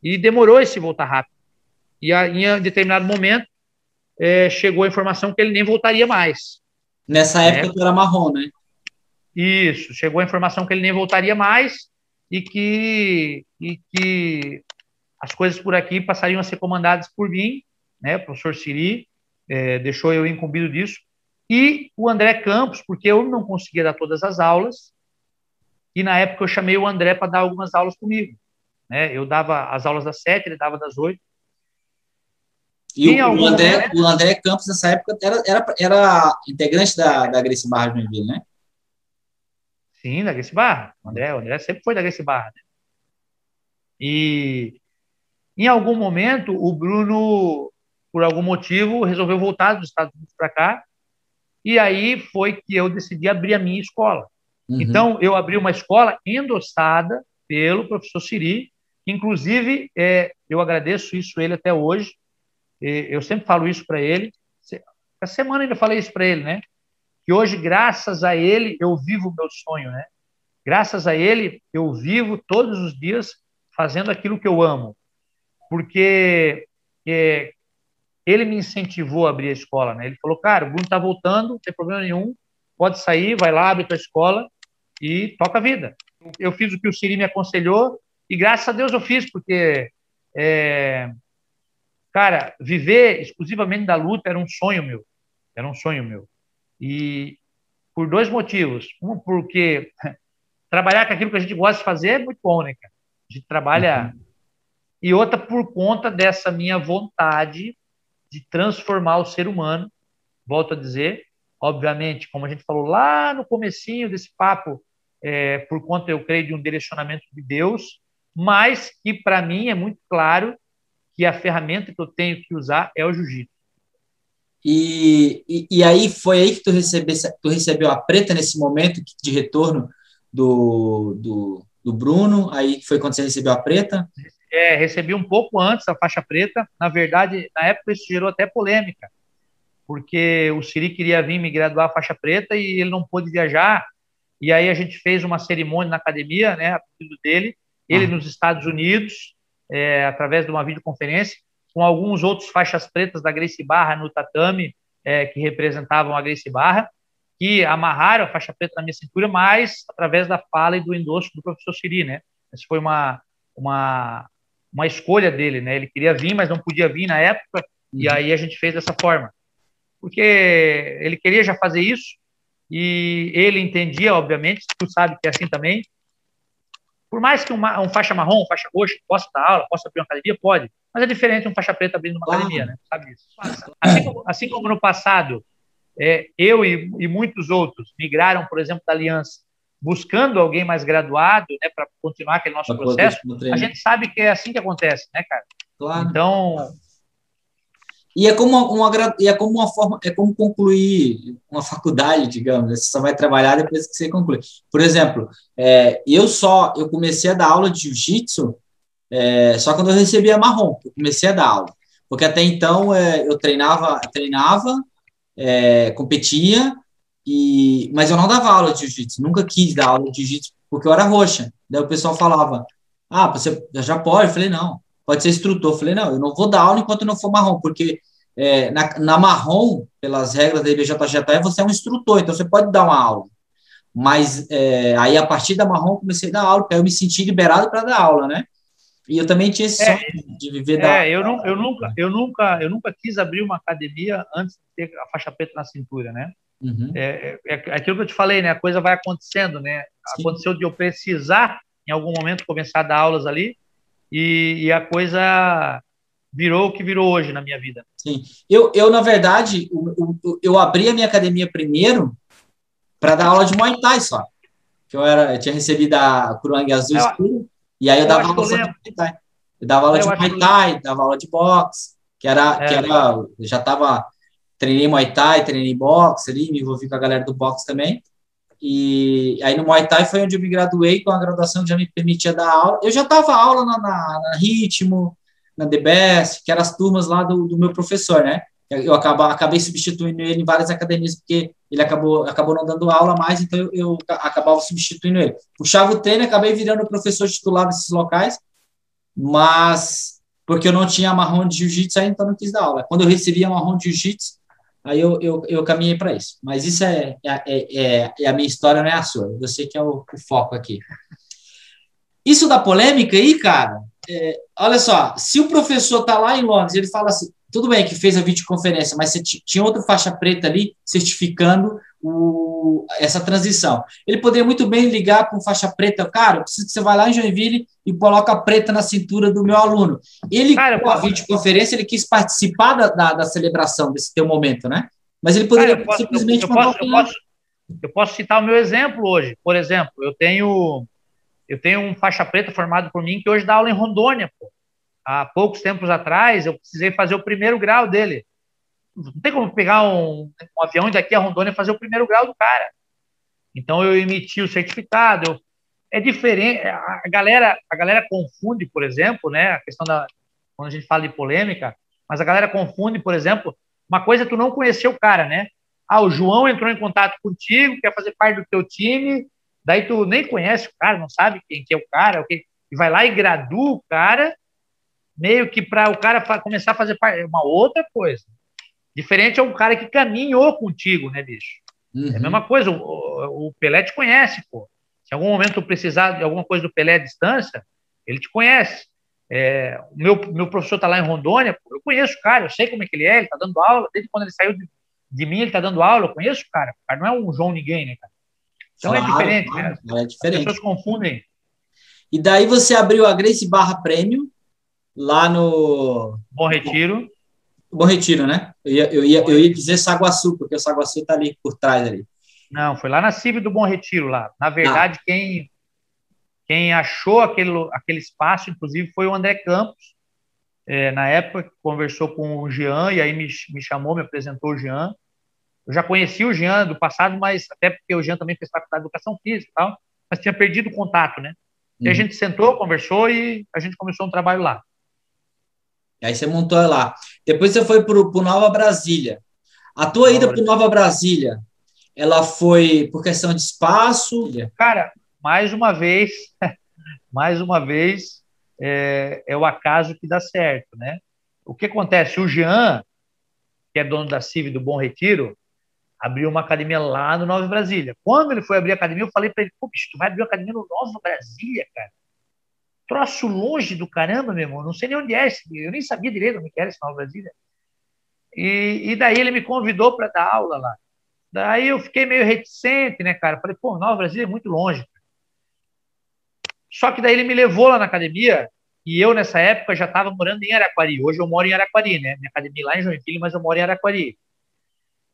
e demorou esse voltar rápido. E a, em determinado momento, é, chegou a informação que ele nem voltaria mais. Nessa né? época, tu era marrom, né? Isso, chegou a informação que ele nem voltaria mais e que, e que as coisas por aqui passariam a ser comandadas por mim, né, professor Siri, é, deixou eu incumbido disso, e o André Campos, porque eu não conseguia dar todas as aulas, e na época eu chamei o André para dar algumas aulas comigo. Né? Eu dava as aulas das sete, ele dava das oito. E o, o, André, momento... o André Campos, nessa época, era, era, era integrante da, da Grace Barra de Joinville, né? Sim, da Grace Barra. O André, o André sempre foi da Grace Barra. Né? E em algum momento, o Bruno por algum motivo, resolveu voltar dos Estados Unidos para cá. E aí foi que eu decidi abrir a minha escola. Uhum. Então, eu abri uma escola endossada pelo professor Siri. Inclusive, é, eu agradeço isso ele até hoje. eu sempre falo isso para ele. Essa semana ainda falei isso para ele, né? Que hoje, graças a ele, eu vivo o meu sonho, né? Graças a ele, eu vivo todos os dias fazendo aquilo que eu amo. Porque é, ele me incentivou a abrir a escola, né? Ele falou, cara, o Bruno tá voltando, não tem problema nenhum, pode sair, vai lá, abre tua escola e toca a vida. Eu fiz o que o Siri me aconselhou e graças a Deus eu fiz, porque, é, cara, viver exclusivamente da luta era um sonho meu, era um sonho meu. E por dois motivos. Um, porque trabalhar com aquilo que a gente gosta de fazer é muito bom, né, cara? A gente trabalha... Uhum. E outra por conta dessa minha vontade de transformar o ser humano, volto a dizer, obviamente, como a gente falou lá no comecinho desse papo, é, por conta, eu creio, de um direcionamento de Deus, mas que para mim é muito claro que a ferramenta que eu tenho que usar é o jiu-jitsu. E, e, e, aí foi aí que tu, recebe, tu recebeu a preta nesse momento de retorno do, do, do Bruno, aí foi quando você recebeu a preta? É, recebi um pouco antes a faixa preta. Na verdade, na época isso gerou até polêmica, porque o Siri queria vir me graduar a faixa preta e ele não pôde viajar. E aí a gente fez uma cerimônia na academia, né, a pedido dele, ele nos Estados Unidos, é, através de uma videoconferência, com alguns outros faixas pretas da Grace Barra no tatame, é, que representavam a Grace Barra, que amarraram a faixa preta na minha cintura, mas através da fala e do endosso do professor Siri, né? Essa foi uma, uma, uma escolha dele, né? Ele queria vir, mas não podia vir na época, uhum. e aí a gente fez dessa forma. Porque ele queria já fazer isso, e ele entendia, obviamente, tu sabe que é assim também. Por mais que um, um faixa marrom, um faixa roxa, possa dar aula, possa abrir uma academia, pode. Mas é diferente um faixa preta abrindo uma academia, né? Sabe isso? Assim como, assim como no passado, é, eu e, e muitos outros migraram, por exemplo, da Aliança buscando alguém mais graduado, né, para continuar aquele nosso pra processo, a gente sabe que é assim que acontece, né, cara? Claro. Então. E é como uma, uma, é como uma forma, é como concluir uma faculdade, digamos. Né? Você só vai trabalhar depois que você conclui. Por exemplo, é, eu só eu comecei a dar aula de jiu-jitsu é, só quando eu recebia marrom. Eu comecei a dar aula, porque até então é, eu treinava, treinava, é, competia e, mas eu não dava aula de jiu-jitsu, nunca quis dar aula de jiu-jitsu, porque eu era roxa. Daí o pessoal falava, ah, você já pode? Eu falei, não, pode ser instrutor. Eu falei, não, eu não vou dar aula enquanto não for marrom, porque é, na, na, marrom, pelas regras da IBJJF, você é um instrutor, então você pode dar uma aula. Mas é, aí, a partir da marrom, comecei a dar aula, porque eu me senti liberado para dar aula, né? E eu também tinha esse é, sonho de viver da. É, eu, não, eu, nunca, eu, nunca, eu nunca quis abrir uma academia antes de ter a faixa preta na cintura, né? Uhum. É, é, é, aquilo que eu te falei, né? A coisa vai acontecendo, né? Sim. Aconteceu de eu precisar, em algum momento, começar a dar aulas ali, e, e, a coisa virou o que virou hoje na minha vida. Sim. Eu, eu na verdade, eu, eu, eu abri a minha academia primeiro para dar aula de Muay Thai só. Que eu, era, eu tinha recebido a Kuruang Azul Escuro, e aí eu, dava aula de Muay Thai. Eu dava aula de Muay Thai, dava aula de boxe, que era, é, que era já estava treinei Muay Thai, treinei boxe ali, me envolvi com a galera do boxe também. E aí no Muay Thai foi onde eu me graduei com a graduação que já me permitia dar aula. Eu já dava aula na, na, na Ritmo, na DBS, que eram as turmas lá do, do meu professor, né? Eu acaba, acabei substituindo ele em várias academias, porque ele acabou, acabou não dando aula mais, então eu, eu acabava substituindo ele. Puxava o treino, acabei virando professor titular desses locais, mas porque eu não tinha marrom de jiu-jitsu aí, então não quis dar aula. Quando eu recebia marrom de jiu-jitsu, aí eu, eu, eu caminhei para isso. Mas isso é, é, é, é, a minha história, não é a sua. Sei que é o, o foco aqui. Isso da polêmica aí, cara, é, olha só, se o professor tá lá em Londres, ele fala assim, tudo bem que fez a videoconferência, mas você tinha outra faixa preta ali certificando o, essa transição. Ele poderia muito bem ligar com faixa preta, cara, eu preciso que você vá lá em Joinville e coloca a preta na cintura do meu aluno. Ele, cara, com a videoconferência, ele quis participar da, da, da, celebração desse teu momento, né? Mas ele poderia cara, eu simplesmente... Eu, eu, posso, eu, posso, eu posso citar o meu exemplo hoje. Por exemplo, eu tenho eu tenho um faixa preta formado por mim que hoje dá aula em Rondônia, pô há poucos tempos atrás, eu precisei fazer o primeiro grau dele. Não tem como pegar um, um avião daqui a Rondônia e fazer o primeiro grau do cara. Então eu emiti o certificado. É diferente. A galera, a galera confunde, por exemplo, né, a questão da quando a gente fala de polêmica, mas a galera confunde, por exemplo, uma coisa é tu não conheceu o cara, né? Ah, o João entrou em contato contigo, quer fazer parte do teu time, daí tu nem conhece o cara, não sabe quem que é o cara, o que, e vai lá e gradua o cara meio que para o cara começar a fazer parte, é uma outra coisa. Diferente é um cara que caminhou contigo, né, bicho? Uhum. É a mesma coisa, o, o, Pelé te conhece, pô. Se em algum momento precisar de alguma coisa do Pelé à distância, ele te conhece. É, o meu, meu professor está lá em Rondônia, eu conheço o cara, eu sei como é que ele é, ele está dando aula, desde quando ele saiu de, de mim, ele está dando aula, eu conheço o cara. O cara não é um João ninguém, né, cara? Então é claro, é diferente, claro, né? É diferente. As pessoas confundem. E daí você abriu a Grace Barra Prêmio, lá no. Bom Retiro. Bom Retiro, né? Eu ia, eu ia, eu ia dizer Saguaçu, porque o Saguaçu está ali por trás ali. Não, foi lá na CIV do Bom Retiro, lá. Na verdade, ah. quem, quem achou aquele, aquele espaço, inclusive, foi o André Campos, é, na época, conversou com o Jean, e aí me, me chamou, me apresentou o Jean. Eu já conheci o Jean do passado, mas até porque o Jean também fez faculdade de educação física e tal, mas tinha perdido o contato, né? E a uhum. gente sentou, conversou e a gente começou um trabalho lá. Aí você montou lá. Depois você foi para o Nova Brasília. A tua ida para Nova Brasília, ela foi por questão de espaço? Cara, mais uma vez, mais uma vez, é, é, o acaso que dá certo, né? O que acontece? O Jean, que é dono da CIV do Bom Retiro, abriu uma academia lá no Nova Brasília. Quando ele foi abrir a academia, eu falei para ele, pô, bicho, tu vai abrir uma academia no Nova Brasília, cara? Troço longe do caramba, meu irmão. Não sei nem onde é. Eu nem sabia direito onde era esse Nova Brasília. E, e daí ele me convidou para dar aula lá. Daí eu fiquei meio reticente, né, cara? Falei, pô, Nova Brasília é muito longe. Só que daí ele me levou lá na academia e eu, nessa época, já estava morando em Araquari. Hoje eu moro em Araquari, né? Minha academia é lá em Joinville, mas eu moro em Araquari.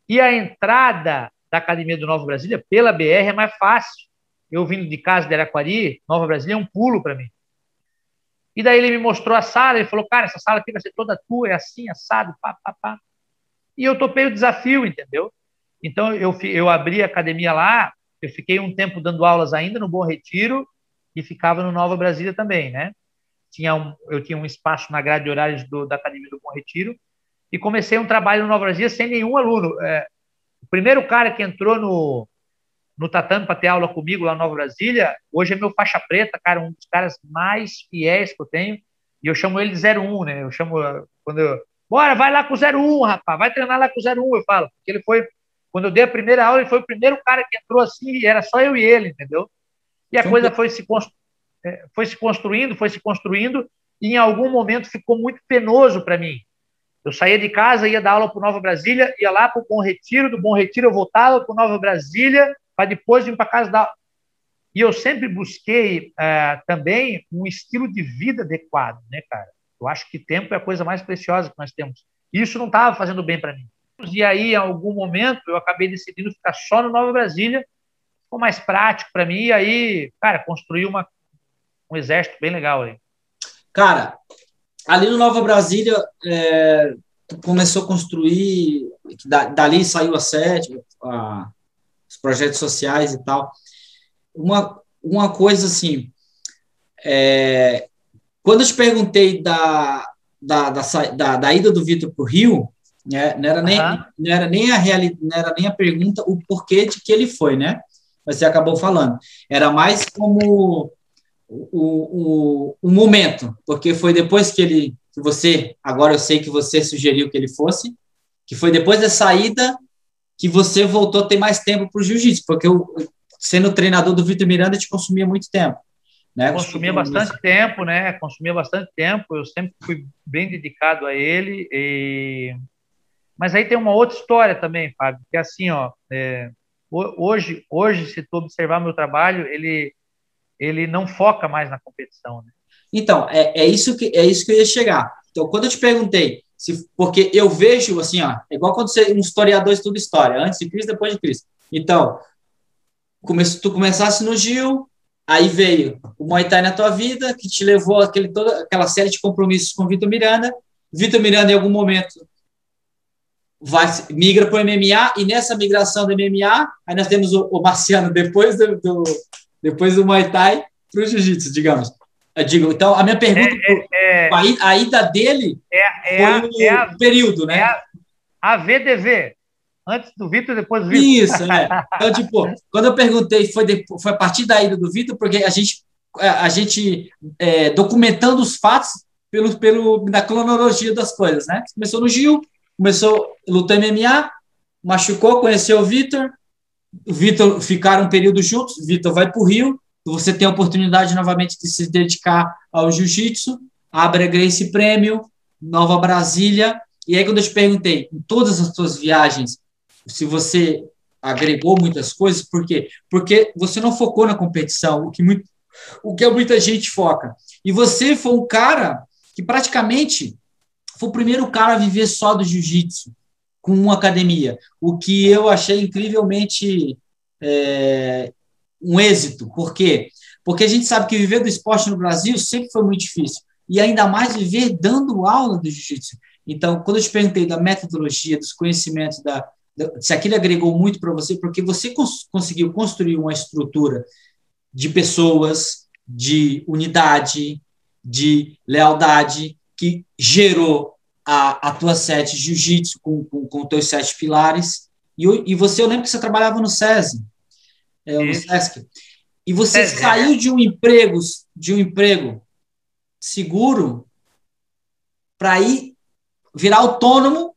E a entrada da academia do Nova Brasília pela BR é mais fácil. Eu vindo de casa de Araquari, Nova Brasília é um pulo para mim. E daí ele me mostrou a sala, ele falou, cara, essa sala aqui vai ser toda tua, é assim, assado, pá, pá, pá. E eu topei o desafio, entendeu? Então eu, eu abri a academia lá, eu fiquei um tempo dando aulas ainda no Bom Retiro e ficava no Nova Brasília também, né? Tinha um, eu tinha um espaço na grade de horários do, da academia do Bom Retiro e comecei um trabalho no Nova Brasília sem nenhum aluno. É, o primeiro cara que entrou no, no tatame para ter aula comigo lá no Nova Brasília, hoje é meu faixa preta, cara, um dos caras mais fiéis que eu tenho, e eu chamo ele de 01, né? Eu chamo, quando eu, bora, vai lá com 01, rapaz, vai treinar lá com 01, eu falo, porque ele foi, quando eu dei a primeira aula, ele foi o primeiro cara que entrou assim, e era só eu e ele, entendeu? E a Sim. coisa foi se, é, foi se construindo, foi se construindo, e em algum momento ficou muito penoso para mim. Eu saía de casa, ia dar aula para Nova Brasília, ia lá para o Bom Retiro, do Bom Retiro eu voltava para Nova Brasília, para depois vir para casa da. E eu sempre busquei é, também um estilo de vida adequado, né, cara? Eu acho que tempo é a coisa mais preciosa que nós temos. E isso não estava fazendo bem para mim. E aí, em algum momento, eu acabei decidindo ficar só no Nova Brasília, ficou mais prático para mim, e aí, cara, construí uma, um exército bem legal aí. Cara, ali no Nova Brasília, é, começou a construir, dali saiu a sede, a, os projetos sociais e tal. Uma, uma coisa assim, é, quando eu te perguntei da, da, da, da, da ida do Vitor para o Rio, né, não, era nem, uhum. não, era nem a reali, não era nem a pergunta, o porquê de que ele foi, né? Você acabou falando. Era mais como o, o, o momento, porque foi depois que ele, que você, agora eu sei que você sugeriu que ele fosse, que foi depois da saída que você voltou a ter mais tempo para o jiu-jitsu, porque eu, sendo treinador do Vitor Miranda, te consumia muito tempo. Né? Consumia bastante tempo, né? Consumia bastante tempo. Eu sempre fui bem dedicado a ele. E... Mas aí tem uma outra história também, Fábio, que é assim, ó. É... Hoje, hoje, se tu observar meu trabalho, ele ele não foca mais na competição. Né? Então, é, é, isso que, é isso que eu ia chegar. Então, quando eu te perguntei, se, porque eu vejo assim, ó, é igual quando você, um historiador estuda história, antes de Cristo, depois de Cristo. Então, come, tu começasse no Gil, aí veio o Muay Thai na tua vida, que te levou aquele, toda aquela série de compromissos com Vitor Miranda. Vitor Miranda, em algum momento, vai, migra para o MMA, e nessa migração do MMA, aí nós temos o, o Marciano depois do, do depois do Muay Thai para o Jiu-Jitsu, digamos. Eu digo, então, a minha pergunta, é, é, é, a ida dele é, é foi o é período, né? É a, VDV, antes do Vitor, depois do Vitor. Isso, né? Então, tipo, quando eu perguntei, foi, depois, foi a partir da ida do Vitor, porque a gente, a gente é, documentando os fatos pelo, pelo, na cronologia das coisas, né? Começou no Gil, começou lutar MMA, machucou, conheceu o Vitor, o Vitor ficaram um período juntos, Vitor vai para o Rio, você tem a oportunidade novamente de se dedicar ao jiu-jitsu, abre a Grace Prêmio, Nova Brasília, e aí quando eu te perguntei, em todas as suas viagens, se você agregou muitas coisas, por quê? Porque você não focou na competição, o que, muito, o que muita gente foca. E você foi um cara que praticamente foi o primeiro cara a viver só do jiu-jitsu com uma academia, o que eu achei incrivelmente é, um êxito. Por quê? Porque a gente sabe que viver do esporte no Brasil sempre foi muito difícil, e ainda mais viver dando aula do jiu-jitsu. Então, quando eu te perguntei da metodologia, dos conhecimentos, da, da se aquilo agregou muito para você, porque você cons conseguiu construir uma estrutura de pessoas, de unidade, de lealdade, que gerou a, a tua sete jiu-jitsu com, com, com teus sete pilares. E, e você, eu lembro que você trabalhava no SESI, é, no SESC. E você é, saiu de um emprego, de um emprego seguro para ir virar autônomo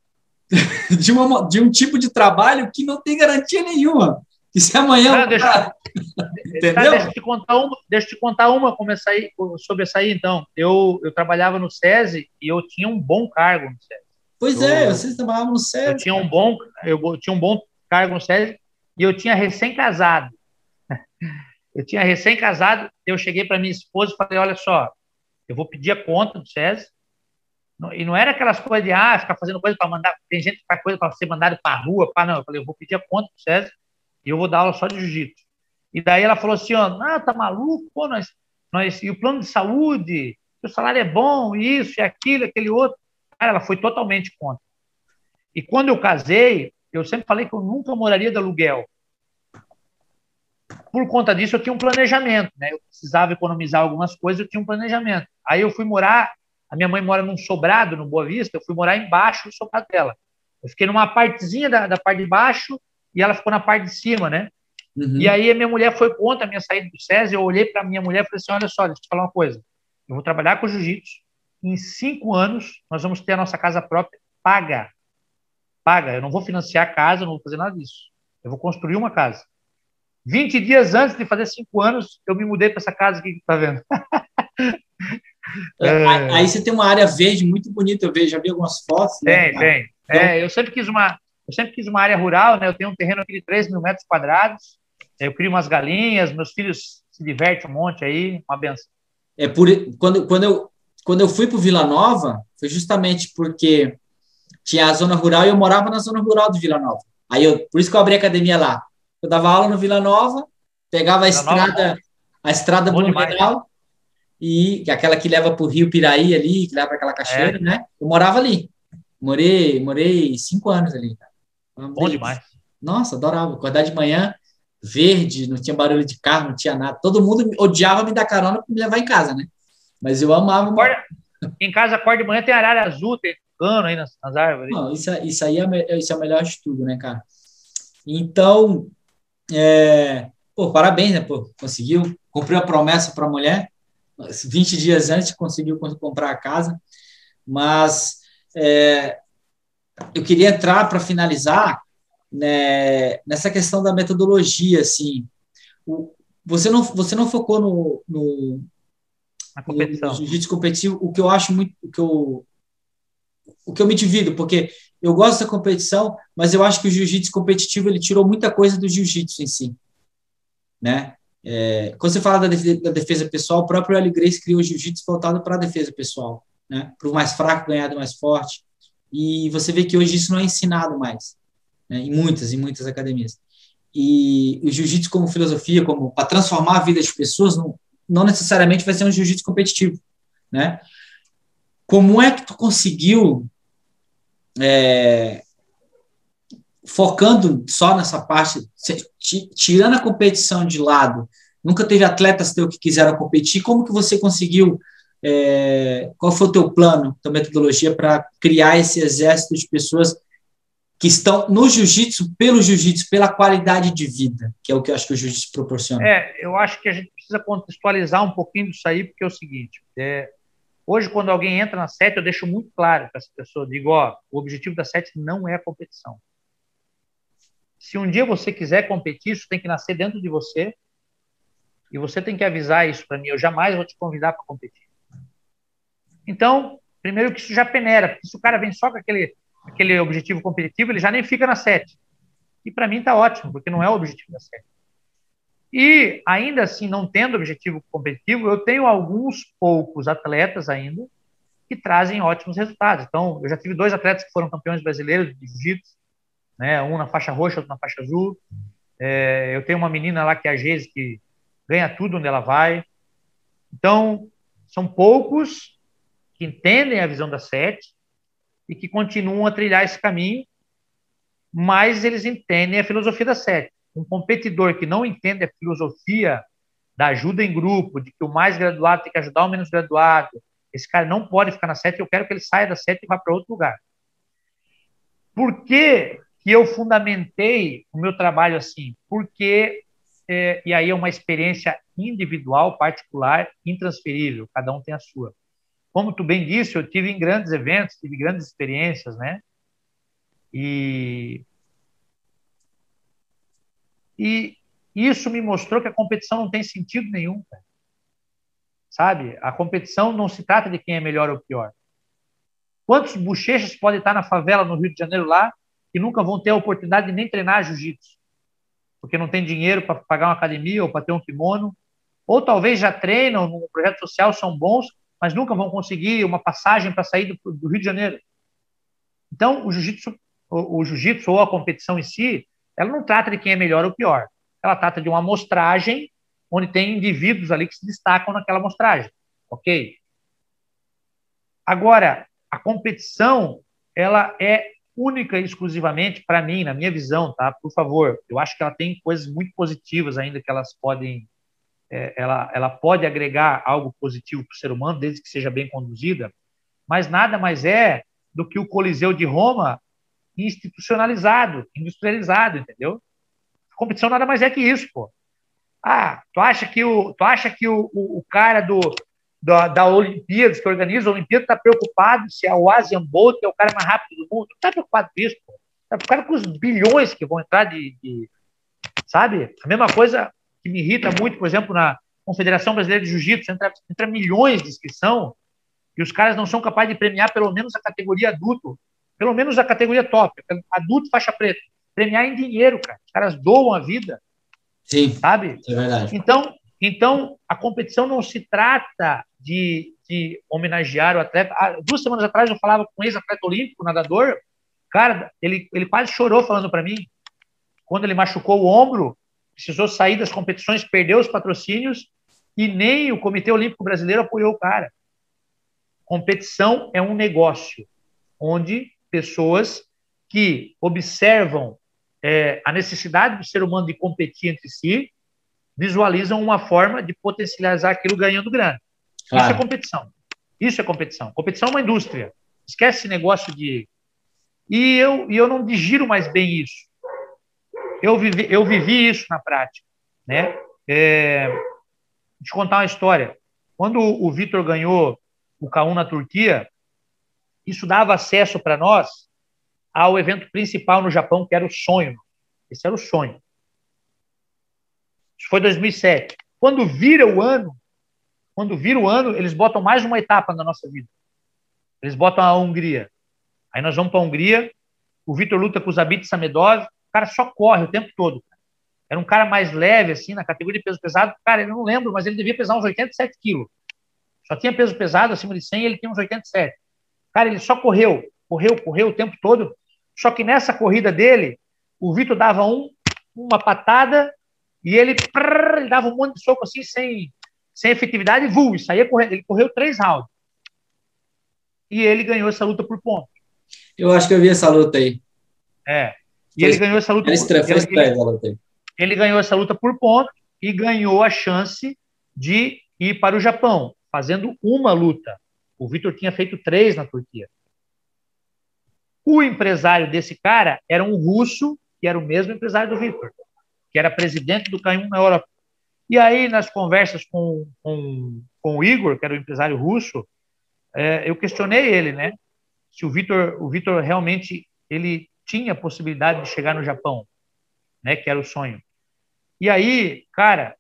de, uma, de um tipo de trabalho que não tem garantia nenhuma. E se amanhã. Deixa, Entendeu? Tá, deixa, eu te contar uma, deixa eu te contar uma como sair, sobre essa aí, então. Eu, eu trabalhava no SESI e eu tinha um bom cargo no SESI. Pois é, eu, é, vocês trabalhavam no SESI. Eu tinha um bom, eu tinha um bom cargo no SESI e eu tinha recém-casado. Eu tinha recém-casado, eu cheguei para minha esposa e falei: olha só, eu vou pedir a conta do SESI. E não era aquelas coisas de ah, ficar fazendo coisa para mandar. Tem gente que faz coisa para ser mandado para a rua. Pra, não, eu falei: eu vou pedir a conta do SESI e eu vou dar aula só de jiu-jitsu. E daí ela falou assim, ó, ah, tá maluco, pô, nós, nós, e o plano de saúde, o salário é bom, isso e aquilo, aquele outro. Cara, ela foi totalmente contra. E quando eu casei, eu sempre falei que eu nunca moraria de aluguel. Por conta disso, eu tinha um planejamento, né? Eu precisava economizar algumas coisas, eu tinha um planejamento. Aí eu fui morar, a minha mãe mora num sobrado, no Boa Vista, eu fui morar embaixo do sobrado dela. Eu fiquei numa partezinha da, da parte de baixo e ela ficou na parte de cima, né? Uhum. E aí a minha mulher foi contra a minha saída do SESI, eu olhei para a minha mulher e falei assim, olha só, deixa eu te falar uma coisa, eu vou trabalhar com jiu-jitsu, em cinco anos nós vamos ter a nossa casa própria paga. Paga, eu não vou financiar a casa, não vou fazer nada disso. Eu vou construir uma casa. 20 dias antes de fazer cinco anos, eu me mudei para essa casa aqui que tá vendo. é... Aí você tem uma área verde muito bonita, eu vejo, já vi algumas fotos. Né? Tem, tem. Então... É, eu sempre quis uma, eu sempre quis uma área rural, né? Eu tenho um terreno aqui de 3 mil metros quadrados. Eu crio umas galinhas, meus filhos se divertem um monte aí, uma benção. É por quando, quando eu quando eu fui para Vila Nova, foi justamente porque tinha a zona rural e eu morava na zona rural de Vila Nova. Aí eu, por isso que eu abri a academia lá. Eu dava aula no Vila Nova, pegava a Vila estrada, Nova, a estrada Blumenau e aquela que leva para o Rio Piraí ali, que leva para aquela cachoeira, é. né? Eu morava ali. Morei, morei cinco anos ali. Bom demais. Nossa, adorava. Acordar de manhã, verde, não tinha barulho de carro, não tinha nada. Todo mundo odiava me dar carona para me levar em casa, né? Mas eu amava. Acorda, em casa, acorda de manhã, tem arara azul, tem cano aí nas, nas árvores. Não, isso, isso aí é, isso é o melhor de tudo, né, cara? Então, é, pô, parabéns, né, pô, conseguiu, cumpriu a promessa para a mulher, 20 dias antes conseguiu comprar a casa, mas é, eu queria entrar para finalizar né, nessa questão da metodologia, assim, o, você não você não focou no, no na competição, no jiu-jitsu competitivo, o que eu acho muito, o que eu o que eu me divido, porque eu gosto da competição, mas eu acho que o jiu-jitsu competitivo ele tirou muita coisa do jiu-jitsu em si, né? É, quando você fala da defesa, da defesa, pessoal, o próprio Eli Grace criou o jiu-jitsu voltado para a defesa pessoal, né? Para o mais fraco ganhar do mais forte. E você vê que hoje isso não é ensinado mais né, em muitas, em muitas academias. E o jiu-jitsu como filosofia, como para transformar a vida das pessoas, não, não necessariamente vai ser um jiu-jitsu competitivo, né? Como é que tu conseguiu, é, focando só nessa parte, tirando a competição de lado, nunca teve atletas teu que quiseram competir, como que você conseguiu, é, qual foi o teu plano, tua metodologia para criar esse exército de pessoas que estão no jiu-jitsu pelo jiu-jitsu, pela qualidade de vida, que é o que eu acho que o jiu-jitsu proporciona. É, eu acho que a gente precisa contextualizar um pouquinho disso aí, porque é o seguinte, é, hoje quando alguém entra na sete, eu deixo muito claro para essa pessoa, digo, ó, o objetivo da sete não é a competição. Se um dia você quiser competir, isso tem que nascer dentro de você, e você tem que avisar isso para mim, eu jamais vou te convidar para competir. Então, primeiro que isso já peneira, porque se o cara vem só com aquele aquele objetivo competitivo, ele já nem fica na sete. E para mim está ótimo, porque não é o objetivo da sete. E ainda assim, não tendo objetivo competitivo, eu tenho alguns poucos atletas ainda que trazem ótimos resultados. Então, eu já tive dois atletas que foram campeões brasileiros de jiu-jitsu, né? um na faixa roxa, outro na faixa azul. É, eu tenho uma menina lá que é a Geise, que ganha tudo onde ela vai. Então, são poucos que entendem a visão da sete, e que continuam a trilhar esse caminho, mas eles entendem a filosofia da sete. Um competidor que não entende a filosofia da ajuda em grupo, de que o mais graduado tem que ajudar o menos graduado, esse cara não pode ficar na sete, eu quero que ele saia da sete e vá para outro lugar. Por que, que eu fundamentei o meu trabalho assim? Porque, é, e aí é uma experiência individual, particular, intransferível, cada um tem a sua como tu bem disse, eu tive em grandes eventos, tive grandes experiências, né? E e isso me mostrou que a competição não tem sentido nenhum, cara. sabe? A competição não se trata de quem é melhor ou pior. Quantos bochechas podem estar na favela no Rio de Janeiro lá que nunca vão ter a oportunidade de nem treinar jiu-jitsu? Porque não tem dinheiro para pagar uma academia ou para ter um kimono. Ou talvez já treinam no projeto social, são bons, mas nunca vão conseguir uma passagem para sair do, do, Rio de Janeiro. Então, o jiu-jitsu, o, o jiu-jitsu ou a competição em si, ela não trata de quem é melhor ou pior. Ela trata de uma amostragem onde tem indivíduos ali que se destacam naquela amostragem, ok? Agora, a competição, ela é única e exclusivamente para mim, na minha visão, tá? Por favor, eu acho que ela tem coisas muito positivas ainda que elas podem é, ela, ela pode agregar algo positivo para o ser humano, desde que seja bem conduzida, mas nada mais é do que o Coliseu de Roma institucionalizado, industrializado, entendeu? A competição nada mais é que isso, pô. Ah, tu acha que o, tu acha que o, o, o cara do, da, da que organiza a Olimpíada, está preocupado se é o Asian Bolt é o cara mais rápido do mundo? Não está preocupado com isso, pô. Está preocupado com os bilhões que vão entrar de, de, Sabe? A mesma coisa que me irrita muito, por exemplo, na Confederação Brasileira de Jiu-Jitsu, entra, entra milhões de inscrição e os caras não são capazes de premiar pelo menos a categoria adulto, pelo menos a categoria top, adulto faixa preta. Premiar em dinheiro, cara. Os caras doam a vida. Sim. Sabe? É verdade. Então, então a competição não se trata de, de homenagear o atleta. Há duas semanas atrás eu falava com um ex-atleta olímpico, nadador. Cara, ele, ele quase chorou falando para mim. Quando ele machucou o ombro, precisou sair das competições, perdeu os patrocínios e nem o Comitê Olímpico Brasileiro apoiou o cara. Competição é um negócio onde pessoas que observam é, a necessidade do ser humano de competir entre si, visualizam uma forma de potencializar aquilo ganhando grana. Claro. Isso é competição. Isso é competição. Competição é uma indústria. Esquece esse negócio de. E eu, e eu não digiro mais bem isso. Eu vivi, eu vivi isso na prática. Né? É, deixa eu contar uma história. Quando o Vitor ganhou o K1 na Turquia, isso dava acesso para nós ao evento principal no Japão, que era o sonho. Esse era o sonho. Isso foi 2007. Quando vira o ano, quando vira o ano, eles botam mais uma etapa na nossa vida. Eles botam a Hungria. Aí nós vamos para a Hungria, o Vitor luta com o Zabit Samedov, o cara só corre o tempo todo. Era um cara mais leve, assim, na categoria de peso pesado. Cara, eu não lembro, mas ele devia pesar uns 87 quilos. Só tinha peso pesado, acima de 100, ele tinha uns 87. Cara, ele só correu, correu, correu o tempo todo. Só que nessa corrida dele, o Vitor dava um, uma patada e ele, prrr, ele dava um monte de soco assim, sem, sem efetividade, e vuu, saía correndo. Ele correu três rounds. E ele ganhou essa luta por ponto. Eu acho que eu vi essa luta aí. É. E foi, ele ganhou essa luta. Por, ele, ele, ele ganhou essa luta por ponto e ganhou a chance de ir para o Japão, fazendo uma luta. O Vitor tinha feito três na Turquia. O empresário desse cara era um russo, que era o mesmo empresário do Vitor, que era presidente do Canhum na Europa. E aí, nas conversas com, com, com o Igor, que era o empresário russo, é, eu questionei ele, né? Se o Vitor o Vitor realmente ele tinha possibilidade de chegar no Japão, né? Que era o sonho. E aí, cara,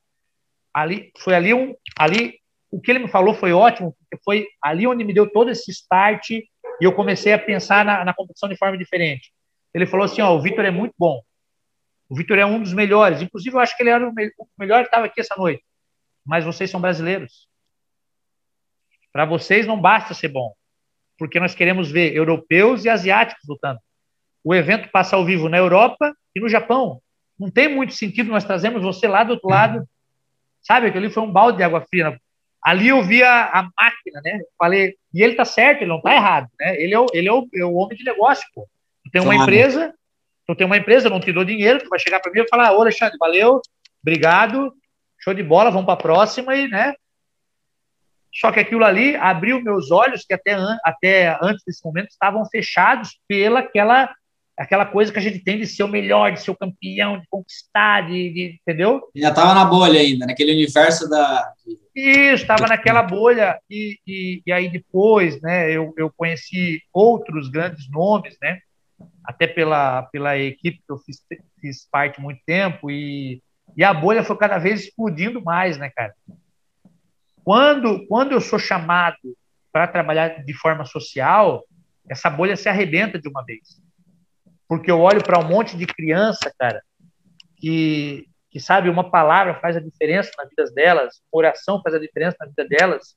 ali foi ali um ali o que ele me falou foi ótimo, porque foi ali onde me deu todo esse start e eu comecei a pensar na, na competição de forma diferente. Ele falou assim: ó, o Vitor é muito bom. O Vitor é um dos melhores. Inclusive, eu acho que ele era o, me o melhor que estava aqui essa noite. Mas vocês são brasileiros. Para vocês não basta ser bom, porque nós queremos ver europeus e asiáticos lutando. O evento passa ao vivo na Europa e no Japão. Não tem muito sentido nós trazemos você lá do outro lado. Sabe, aquele foi um balde de água fria Ali eu via a máquina, né? Falei, e ele tá certo, ele não tá errado, né? Ele é o, ele é o, é o homem de negócio, pô. Tu tem uma claro. empresa, tu tem uma empresa, não te dou dinheiro, tu vai chegar para mim e falar, ô Alexandre, valeu, obrigado, show de bola, vamos para a próxima e, né? Só que aquilo ali abriu meus olhos que até, até antes desse momento estavam fechados pela aquela aquela coisa que a gente tem de ser o melhor, de ser o campeão, de conquistar, de, de entendeu? Já estava na bolha ainda, naquele universo da. Isso, estava naquela bolha e, e, e, aí depois, né? Eu, eu conheci outros grandes nomes, né? Até pela, pela equipe que eu fiz, fiz parte muito tempo e, e a bolha foi cada vez explodindo mais, né, cara? Quando, quando eu sou chamado para trabalhar de forma social, essa bolha se arrebenta de uma vez porque eu olho para um monte de criança, cara, que, que sabe, uma palavra faz a diferença na vida delas, uma oração faz a diferença na vida delas,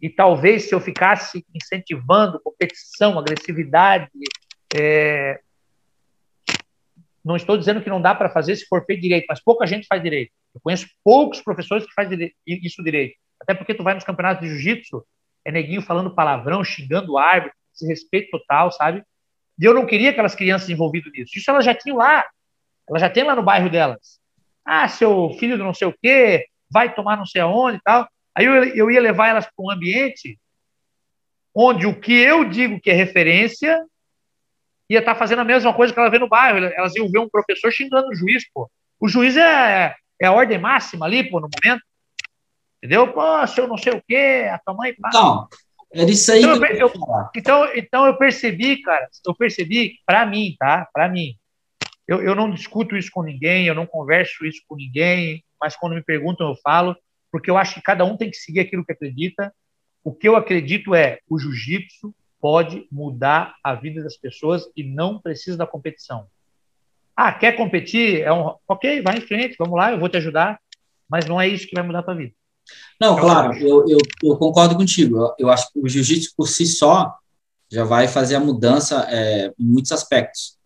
e talvez se eu ficasse incentivando competição, agressividade, é... não estou dizendo que não dá para fazer se for feito direito, mas pouca gente faz direito. Eu conheço poucos professores que fazem isso direito. Até porque tu vai nos campeonatos de jiu-jitsu, é neguinho falando palavrão, xingando o árbitro, desrespeito total, sabe? E eu não queria aquelas crianças envolvidas nisso. Isso elas já tinham lá. Elas já têm lá no bairro delas. Ah, seu filho não sei o quê, vai tomar não sei aonde e tal. Aí eu, eu ia levar elas para um ambiente onde o que eu digo que é referência ia estar tá fazendo a mesma coisa que ela vê no bairro. Elas iam ver um professor xingando o juiz, pô. O juiz é, é a ordem máxima ali, pô, no momento. Entendeu? Pô, seu não sei o quê, a tua mãe... Não, era isso aí então, que eu, eu, então, então eu percebi, cara, eu percebi, para mim, tá? Para mim, eu, eu não discuto isso com ninguém, eu não converso isso com ninguém, mas quando me perguntam eu falo, porque eu acho que cada um tem que seguir aquilo que acredita. O que eu acredito é o jiu-jitsu pode mudar a vida das pessoas e não precisa da competição. Ah, quer competir? É um, ok, vai em frente, vamos lá, eu vou te ajudar, mas não é isso que vai mudar a tua vida. Não, claro, eu, eu, eu, concordo contigo. Eu, eu, acho que o jiu-jitsu por si só já vai fazer a mudança é, em muitos aspectos.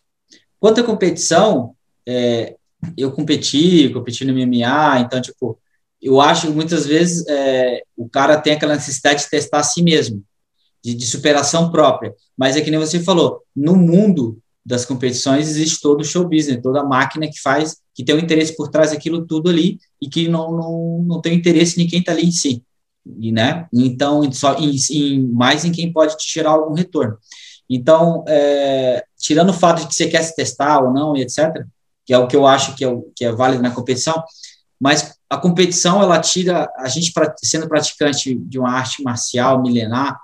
Quanto à competição, é, eu competi, competi no MMA, então, tipo, eu acho que muitas vezes é, o cara tem aquela necessidade de testar a si mesmo, de, de, superação própria. Mas é que nem você falou, no mundo das competições existe todo o show business, toda a máquina que faz, que tem um interesse por trás daquilo tudo ali e que não, não, não tem interesse em quem está ali em si. E, né? Então, só em, em, mais em quem pode te tirar algum retorno. Então, é, tirando o fato de que você quer se testar ou não, e etc., que é o que eu acho que é, que é válido na competição, mas a competição, ela tira, a gente sendo praticante de uma arte marcial milenar,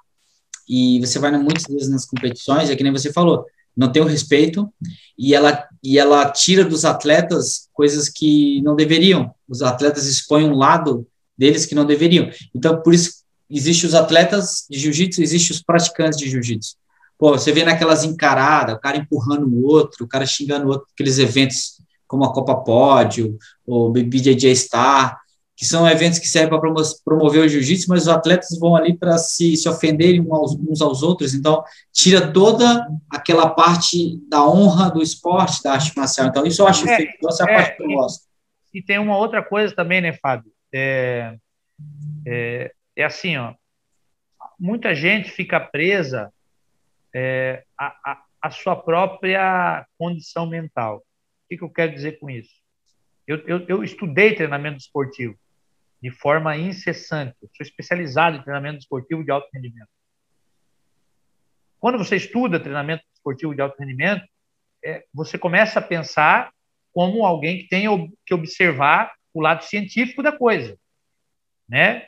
e você vai muitas vezes nas competições, é que nem você falou, não tem o respeito e ela e ela tira dos atletas coisas que não deveriam. Os atletas expõem um lado deles que não deveriam. Então, por isso existe os atletas de jiu-jitsu, existe os praticantes de jiu-jitsu. Pô, você vê naquelas encaradas, o cara empurrando o outro, o cara xingando o outro, aqueles eventos como a Copa Pódio, o BBJJ Star, que são eventos que servem para promover o jiu-jitsu, mas os atletas vão ali para se, se ofenderem uns aos outros, então tira toda aquela parte da honra do esporte, da arte marcial. Então, isso eu acho é, feito, essa é a parte que eu gosto. E, e tem uma outra coisa também, né, Fábio? É, é, é assim, ó, muita gente fica presa é, à, à, à sua própria condição mental. O que, que eu quero dizer com isso? Eu, eu, eu, estudei treinamento esportivo de forma incessante. Eu sou especializado em treinamento esportivo de alto rendimento. Quando você estuda treinamento esportivo de alto rendimento, é, você começa a pensar como alguém que tem que observar o lado científico da coisa, né?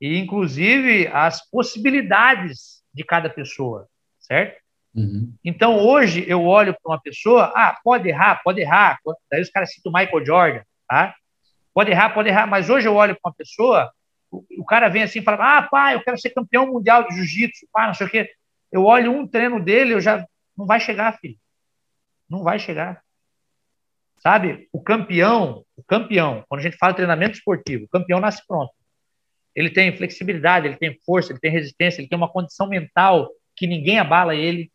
E inclusive as possibilidades de cada pessoa, certo? Uhum. Então hoje eu olho para uma pessoa, ah, pode errar, pode errar. Daí os caras citam o Michael Jordan, tá? Pode errar, pode errar, mas hoje eu olho para uma pessoa, o, o, cara vem assim e fala: Ah, pai, eu quero ser campeão mundial de jiu-jitsu, pá, não sei o quê. Eu olho um treino dele, eu já. Não vai chegar, filho. Não vai chegar. Sabe? O campeão, o campeão, quando a gente fala treinamento esportivo, o campeão nasce pronto. Ele tem flexibilidade, ele tem força, ele tem resistência, ele tem uma condição mental que ninguém abala ele.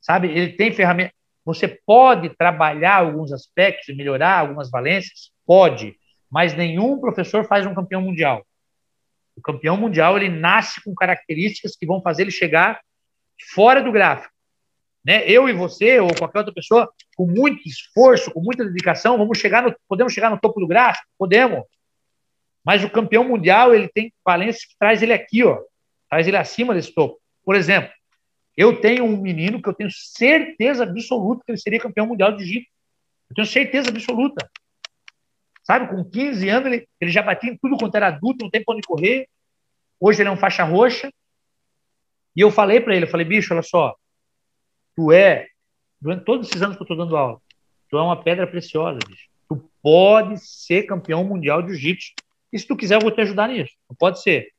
Sabe? Ele tem ferramenta. Você pode trabalhar alguns aspectos e melhorar algumas valências? Pode mas nenhum professor faz um campeão mundial. O campeão mundial ele nasce com características que vão fazer ele chegar fora do gráfico. Né? Eu e você ou qualquer outra pessoa, com muito esforço, com muita dedicação, vamos chegar no, podemos chegar no topo do gráfico, podemos. Mas o campeão mundial ele tem valência que traz ele aqui, ó, traz ele acima desse topo. Por exemplo, eu tenho um menino que eu tenho certeza absoluta que ele seria campeão mundial de jiu Eu tenho certeza absoluta. Sabe, com 15 anos ele, ele já batia em tudo quanto era adulto, não tem para onde correr. Hoje ele é um faixa roxa. E eu falei para ele, eu falei, bicho, olha só, tu é, durante todos esses anos que eu estou dando aula, tu é uma pedra preciosa, bicho. Tu pode ser campeão mundial de jiu-jitsu. E se tu quiser, eu vou te ajudar nisso. Pode ser.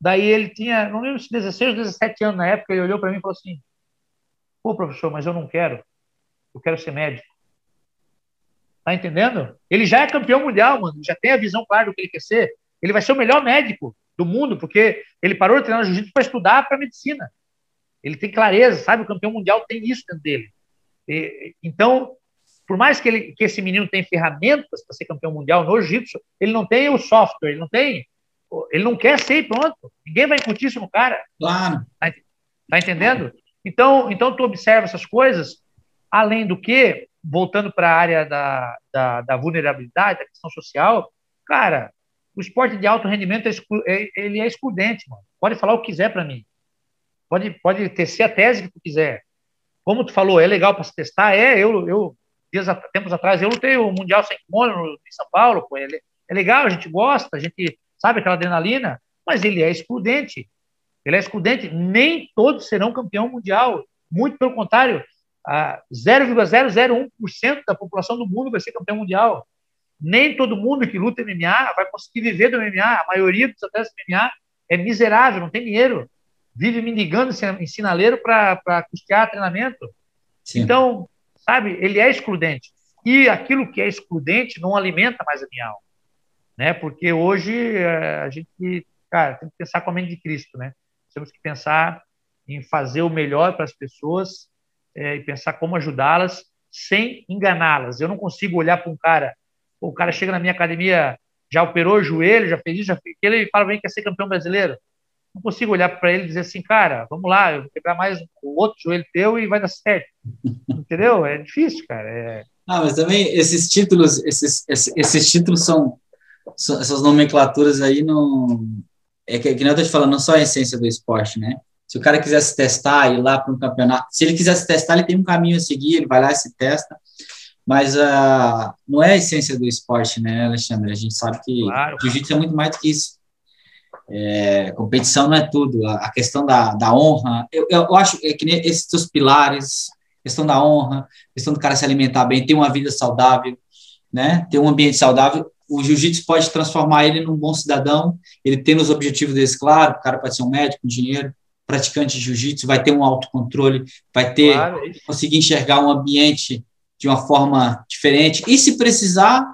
Daí ele tinha, não lembro se 16 ou 17 anos na época, ele olhou para mim e falou assim: Pô, professor, mas eu não quero. Eu quero ser médico. Tá entendendo? Ele já é campeão mundial, mano. Já tem a visão clara do que ele quer ser. Ele vai ser o melhor médico do mundo, porque ele parou de treinar jiu-jitsu para estudar para medicina. Ele tem clareza, sabe? O campeão mundial tem isso dentro dele. E, então, por mais que, ele, que esse menino tenha ferramentas para ser campeão mundial no jiu-jitsu, ele não tem o software, ele não tem. Ele não quer ser pronto. Ninguém vai incutir isso no cara. Claro. Tá, tá entendendo? Então, então, tu observa essas coisas. Além do que, voltando para a área da, da, da, vulnerabilidade, da questão social, cara, o esporte de alto rendimento é, é ele é excludente, mano. Pode falar o que quiser para mim. Pode, pode tecer a tese que tu quiser. Como tu falou, é legal para se testar? É, eu, eu dias, tempos atrás, eu lutei o Mundial Sem Kimono em São Paulo, pô, é, é legal, a gente gosta, a gente sabe aquela adrenalina, mas ele é excludente. Ele é excludente. Nem todos serão campeão mundial. Muito pelo contrário, 0,001% da população do mundo vai ser campeão mundial. Nem todo mundo que luta MMA vai conseguir viver do MMA. A maioria dos atletas do MMA é miserável, não tem dinheiro. Vive mendigando em sinaleiro para custear treinamento. Sim. Então, sabe, ele é excludente. E aquilo que é excludente não alimenta mais a minha alma. Né? Porque hoje eh, a gente, cara, tem que pensar com a mente de Cristo, né? Temos que pensar em fazer o melhor para as pessoas é, e pensar como ajudá-las sem enganá-las. Eu não consigo olhar para um cara, o cara chega na minha academia, já operou o joelho, já fez isso, já fez aquilo, e fala, vem, quer ser campeão brasileiro. não consigo olhar para ele e dizer assim, cara, vamos lá, eu vou quebrar mais o outro joelho teu e vai dar certo. Entendeu? É difícil, cara. É... Ah, mas também esses títulos, esses, esses, esses títulos são, essas nomenclaturas aí não é que, que não eu tô te falando, não só a essência do esporte, né? Se o cara quiser se testar, ir lá para um campeonato, se ele quiser se testar, ele tem um caminho a seguir, ele vai lá e se testa, mas uh, não é a essência do esporte, né, Alexandre? A gente sabe que claro. jiu-jitsu é muito mais do que isso. É, competição não é tudo, a, a questão da, da honra, eu, eu, acho é que esses seus pilares, questão da honra, questão do cara se alimentar bem, ter uma vida saudável, né, ter um ambiente saudável, o jiu-jitsu pode transformar ele num bom cidadão, ele tendo os objetivos deles claro, o cara pode ser um médico, um engenheiro, praticante de jiu-jitsu, vai ter um autocontrole, vai ter, claro, é conseguir enxergar um ambiente de uma forma diferente, e se precisar,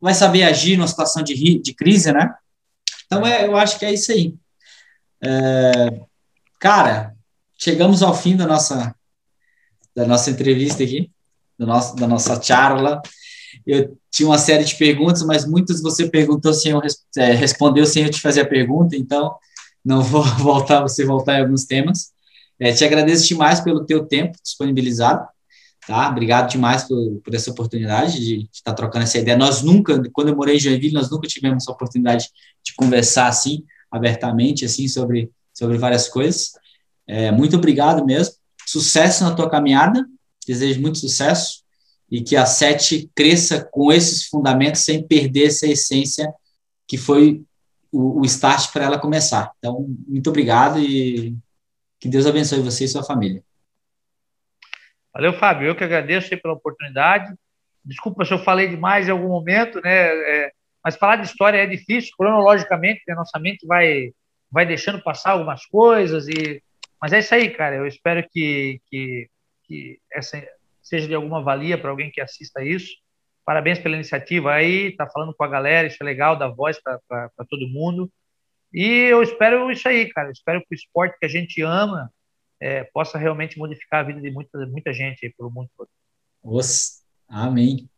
vai saber agir numa situação de, de crise, né? Então, é, eu acho que é isso aí. É, cara, chegamos ao fim da nossa, da nossa entrevista aqui, do nosso, da nossa charla. Eu tinha uma série de perguntas, mas muitas você perguntou sem eu é, respondeu sem eu te fazer a pergunta, então não vou voltar você voltar em alguns temas. É, te agradeço demais pelo teu tempo disponibilizado, tá? Obrigado demais por, por essa oportunidade de, estar trocando essa ideia. Nós nunca, quando eu morei em Joinville, nós nunca tivemos essa oportunidade de conversar assim, abertamente, assim, sobre, sobre várias coisas. É, muito obrigado mesmo. Sucesso na tua caminhada. Desejo muito sucesso e que a Sete cresça com esses fundamentos sem perder essa essência que foi o, o start para ela começar. Então, muito obrigado e que Deus abençoe você e sua família. Valeu, Fábio. Eu que agradeço pela oportunidade. Desculpa se eu falei demais em algum momento, né? É, mas falar de história é difícil, cronologicamente, né? nossa mente vai, vai deixando passar algumas coisas. e Mas é isso aí, cara. Eu espero que, que, que essa, seja de alguma valia para alguém que assista isso. Parabéns pela iniciativa aí, tá falando com a galera, isso é legal, dar voz para todo mundo. E eu espero isso aí, cara. Espero que o esporte que a gente ama é, possa realmente modificar a vida de muita, muita gente aí pelo mundo todo. Os, amém.